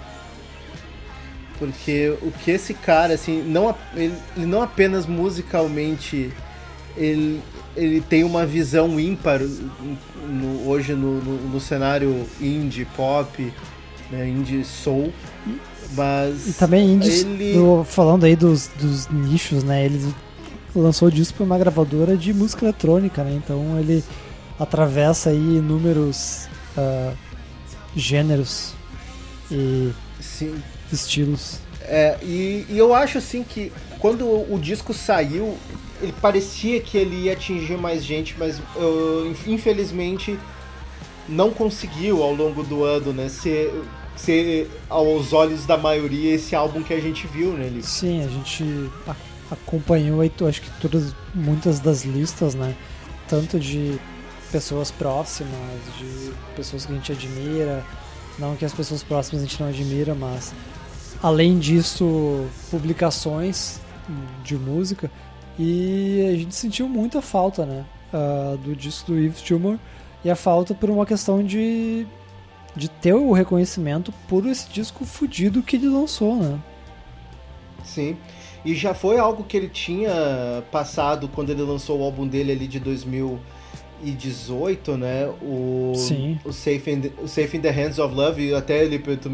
Porque o que esse cara, assim, não, ele não apenas musicalmente ele, ele tem uma visão ímpar no- hoje no, no- no cenário indie pop, né, indie soul, mas E também indies, ele do- falando aí dos, dos nichos, né? Ele lançou o disco pra uma gravadora de música eletrônica, né? Então ele atravessa aí inúmeros ah, gêneros e sim, estilos. É, e, e eu acho assim que quando o disco saiu, ele parecia que ele ia atingir mais gente, mas uh, infelizmente não conseguiu ao longo do ano, né? Ser, ser aos olhos da maioria esse álbum que a gente viu, né? Sim, a gente acompanhou aí, acho que todas, muitas das listas, né? Tanto de pessoas próximas, de pessoas que a gente admira, não que as pessoas próximas a gente não admira, mas além disso, publicações de música e a gente sentiu muita falta, né? ah, do disco do Yves Tumor e a falta por uma questão de de ter o reconhecimento por esse disco fudido que ele lançou, né? sim. E já foi algo que ele tinha passado quando ele lançou o álbum dele ali de 2018, né? O, Sim. o, Safe, in the, o Safe in the Hands of Love. E até, Lipe, tu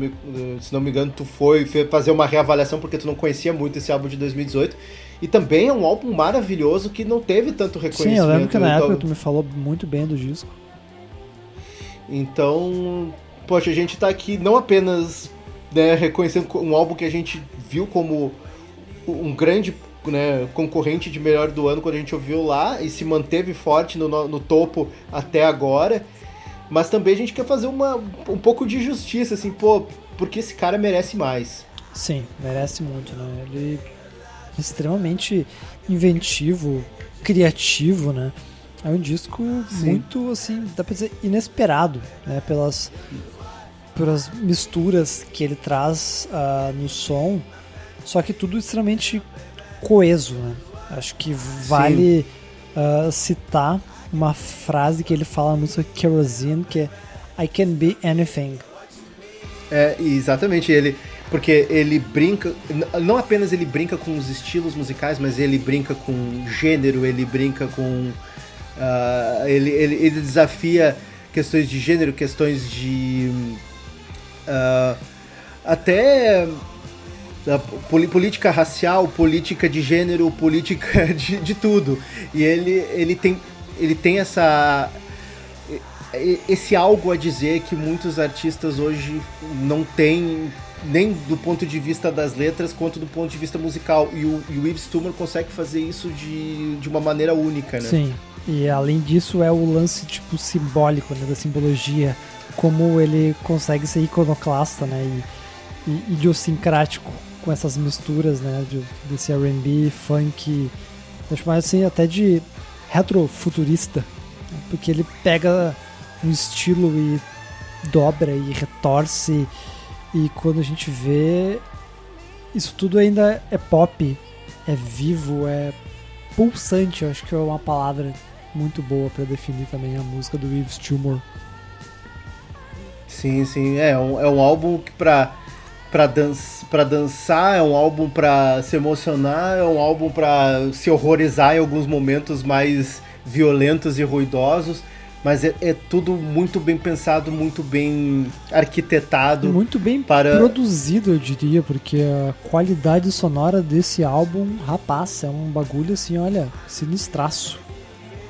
se não me engano, tu foi fazer uma reavaliação porque tu não conhecia muito esse álbum de 2018. E também é um álbum maravilhoso que não teve tanto reconhecimento. Sim, eu lembro que na Então- época tu me falou muito bem do disco. Então, poxa, a gente tá aqui não apenas né, reconhecendo um álbum que a gente viu como um grande né, concorrente de melhor do ano quando a gente ouviu lá e se manteve forte no, no- topo até agora, mas também a gente quer fazer uma, um pouco de justiça, assim, pô, porque esse cara merece mais. Sim, merece muito, né? Ele extremamente inventivo, criativo, né? É um disco Sim. muito, assim, dá pra dizer, inesperado, né? Pelas, pelas misturas que ele traz ah, no som, só que tudo extremamente coeso, né? Acho que vale ah, citar uma frase que ele fala na música Kerosene, que é I can be anything. É, exatamente, ele. Porque ele brinca. Não apenas ele brinca com os estilos musicais, mas ele brinca com gênero, ele brinca com. ah, ele, ele, ele desafia questões de gênero, questões de. ah, até. poli- política racial, política de gênero, política de, de tudo. E ele, ele, tem, ele tem essa esse algo a dizer que muitos artistas hoje não têm nem do ponto de vista das letras quanto do ponto de vista musical e o, e o Yves Tumor consegue fazer isso de, de uma maneira única, né? Sim. E além disso é o lance tipo simbólico, né, da simbologia, como ele consegue ser iconoclasta, né, e, e idiosincrático com essas misturas, né, de, desse R&B, funk, acho mais assim até de retrofuturista, né, porque ele pega um estilo e dobra e retorce e quando a gente vê isso tudo ainda é pop, é vivo, é pulsante, eu acho que é uma palavra muito boa pra definir também a música do Yves Tumor. Sim, sim. É um, é um álbum que pra, pra, dan pra dançar, é um álbum pra se emocionar, é um álbum pra se horrorizar em alguns momentos mais violentos e ruidosos. Mas é, é tudo muito bem pensado, muito bem arquitetado. Muito bem para- produzido, eu diria, porque a qualidade sonora desse álbum, rapaz, é um bagulho assim, olha, sinistraço.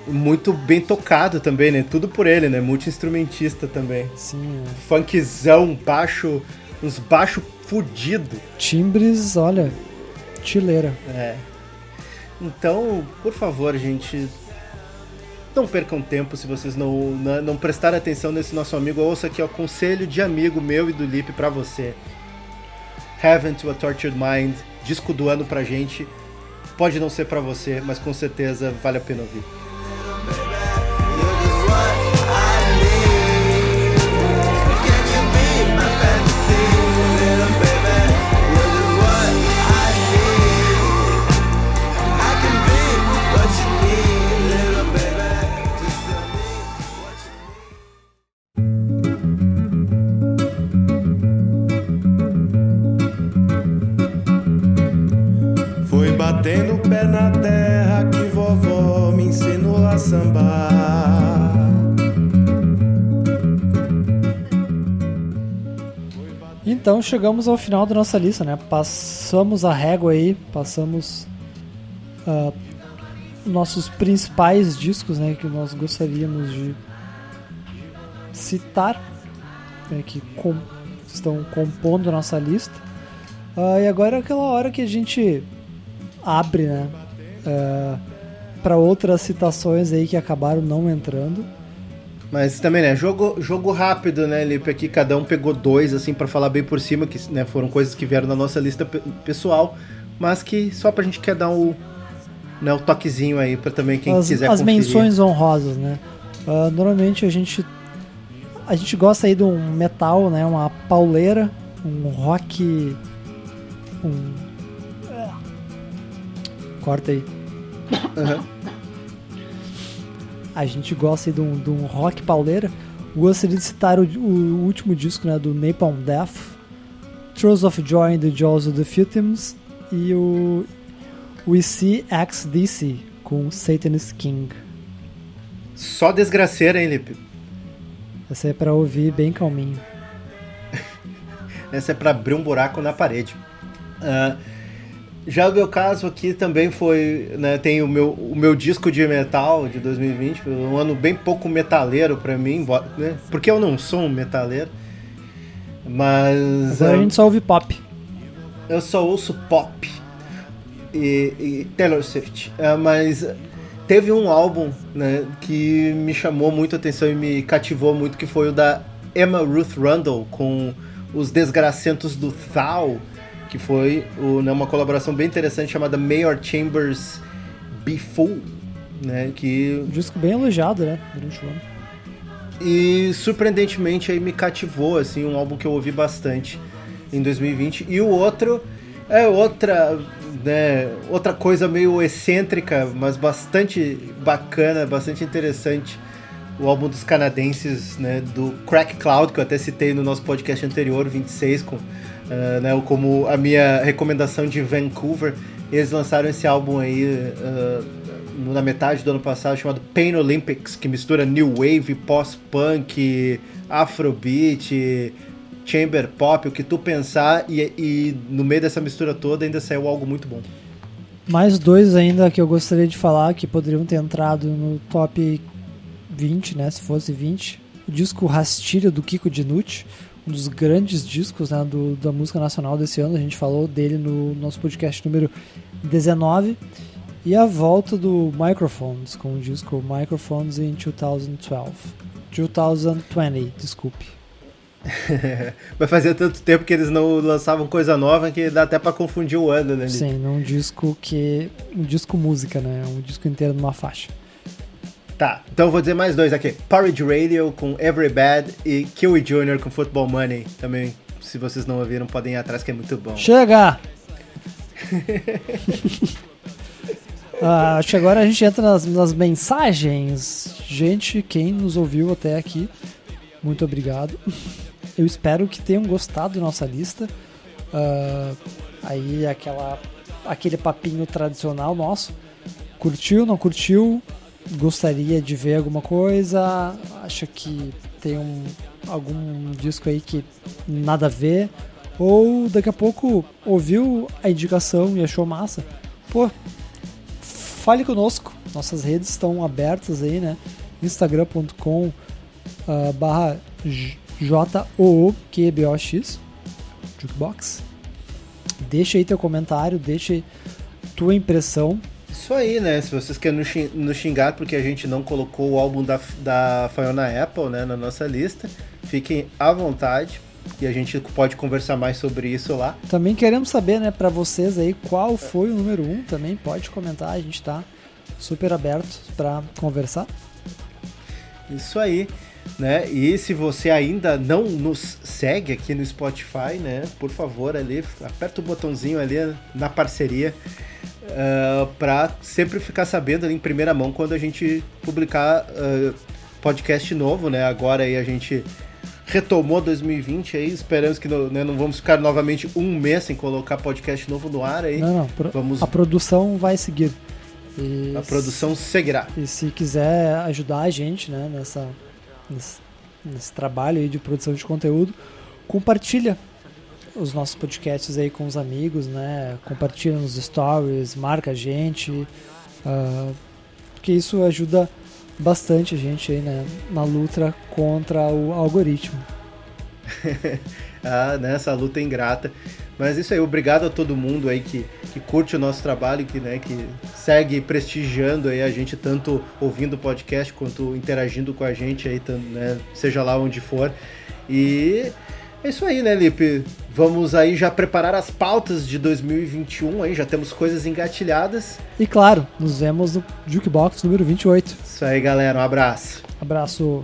Muito bem tocado também, né? Tudo por ele, né? Multi-instrumentista também. Sim, é. Funkzão, baixo, uns baixo fudido. timbres, olha, chileira. É. Então, por favor, gente, não percam tempo se vocês não, não, não prestarem atenção nesse nosso amigo. Ouça aqui, ó, conselho de amigo meu e do Lip pra você. Heaven to a Tortured Mind, disco do ano pra gente. Pode não ser pra você, mas com certeza vale a pena ouvir. Então chegamos ao final da nossa lista, né? Passamos a régua aí, passamos ah, nossos principais discos, né? Que nós gostaríamos de citar, né, que com- estão compondo a nossa lista. Ah, e agora é aquela hora que a gente abre, né? para outras citações aí que acabaram não entrando. Mas também, né, jogo, jogo rápido, né, Lipe? Aqui cada um pegou dois, assim, pra falar bem por cima, que né, foram coisas que vieram na nossa lista pe- pessoal, mas que só pra gente quer dar o, né, o toquezinho aí pra também quem as, quiser as conferir. menções honrosas, né? Ah, normalmente a gente a gente gosta aí de um metal, né? Uma pauleira, um rock, um corta aí. Aham. A gente gosta de um, de um rock pauleira. Gostaria de citar o, o último disco, né? Do Napalm Death, Throes of Joy in the Jaws of the Phantoms e o We See X DC com Satan's King. Só desgraceira, hein, Lipe? Essa é pra ouvir bem calminho. Essa é pra abrir um buraco na parede. Ah, já o meu caso aqui também foi, né, tem o meu, o meu disco de metal de 2020, foi um ano bem pouco metaleiro pra mim, embora- né, porque eu não sou um metaleiro, mas Agora a gente só ouve pop. eu só ouço pop e, e Taylor Swift, Ah, mas teve um álbum né, que me chamou muito a atenção e me cativou muito, que foi o da Emma Ruth Rundle com os Desgracentos do Thal, que foi né, uma colaboração bem interessante chamada Mayor Chambers Be Full, né, que Um disco bem elogiado, né? Durante o ano. e surpreendentemente aí me cativou, assim, um álbum que eu ouvi bastante em 2020. E o outro é outra, né, outra coisa meio excêntrica, mas bastante bacana, bastante interessante. O álbum dos canadenses, né, do Crack Cloud, que eu até citei no nosso podcast anterior, 26, com, ah, né, como a minha recomendação de Vancouver. Eles lançaram esse álbum aí ah, na metade do ano passado chamado Pain Olympics, que mistura new wave, pós-punk, afrobeat, chamber pop, o que tu pensar, e, e no meio dessa mistura toda ainda saiu algo muito bom. Mais dois ainda que eu gostaria de falar que poderiam ter entrado no top 20, né? Se fosse 20. o disco Rastilho do Kiko Dinucci, um dos grandes discos né, do, da música nacional desse ano. A gente falou dele no nosso podcast número 19. E a volta do Microphones com o disco Microphones in 2012. 2020, desculpe. Vai fazer tanto tempo que eles não lançavam coisa nova que dá até pra confundir o ano, né? Sim, num disco que. Um disco música, né? Um disco inteiro numa faixa. Tá, então vou dizer mais dois aqui. Porridge Radio com Every Bad e Kiwi Jr. com Football Money. Também, se vocês não ouviram, podem ir atrás que é muito bom. Chega! Ah, acho que agora a gente entra nas, nas mensagens. Gente, quem nos ouviu até aqui, muito obrigado. Eu espero que tenham gostado da nossa lista. Ah, aí aquela, aquele papinho tradicional nosso. Curtiu, não curtiu? Gostaria de ver alguma coisa? Acha que tem um, algum disco aí que nada a ver? Ou daqui a pouco ouviu a indicação e achou massa? Pô, fale conosco. Nossas redes estão abertas aí, né? instagram.com uh, barra J-O-O-Q-B-O-X Jukebox. Deixa aí teu comentário, deixa tua impressão. Isso aí, né? Se vocês querem nos xing- nos xingar porque a gente não colocou o álbum da, da Fiona Apple né, na nossa lista, fiquem à vontade e a gente pode conversar mais sobre isso lá. Também queremos saber, né, pra vocês aí, qual foi o número 1 um, também. Pode comentar, a gente tá super aberto pra conversar. Isso aí, né? E se você ainda não nos segue aqui no Spotify, né? Por favor, ali, aperta o botãozinho ali na parceria uh, para sempre ficar sabendo ali em primeira mão quando a gente publicar uh, podcast novo, né? Agora aí a gente retomou 2020 aí, esperamos que não, né, não vamos ficar novamente um mês sem colocar podcast novo no ar aí. Não, não, pro- Vamos- a produção vai seguir. E A produção seguirá. E se quiser ajudar a gente né, nessa, nesse, nesse trabalho aí de produção de conteúdo, compartilha os nossos podcasts aí com os amigos, né? Compartilha nos stories, marca a gente, ah, porque isso ajuda bastante a gente aí né, na luta contra o algoritmo. ah, nessa luta ingrata. Mas isso aí, obrigado a todo mundo aí que, que curte o nosso trabalho, que, né, que segue prestigiando aí a gente, tanto ouvindo o podcast quanto interagindo com a gente aí, né, seja lá onde for. E é isso aí, né, Lipe? Vamos aí já preparar as pautas de 2021 aí, já temos coisas engatilhadas. E claro, nos vemos no Jukebox número 28. Isso aí, galera, um abraço. Abraço.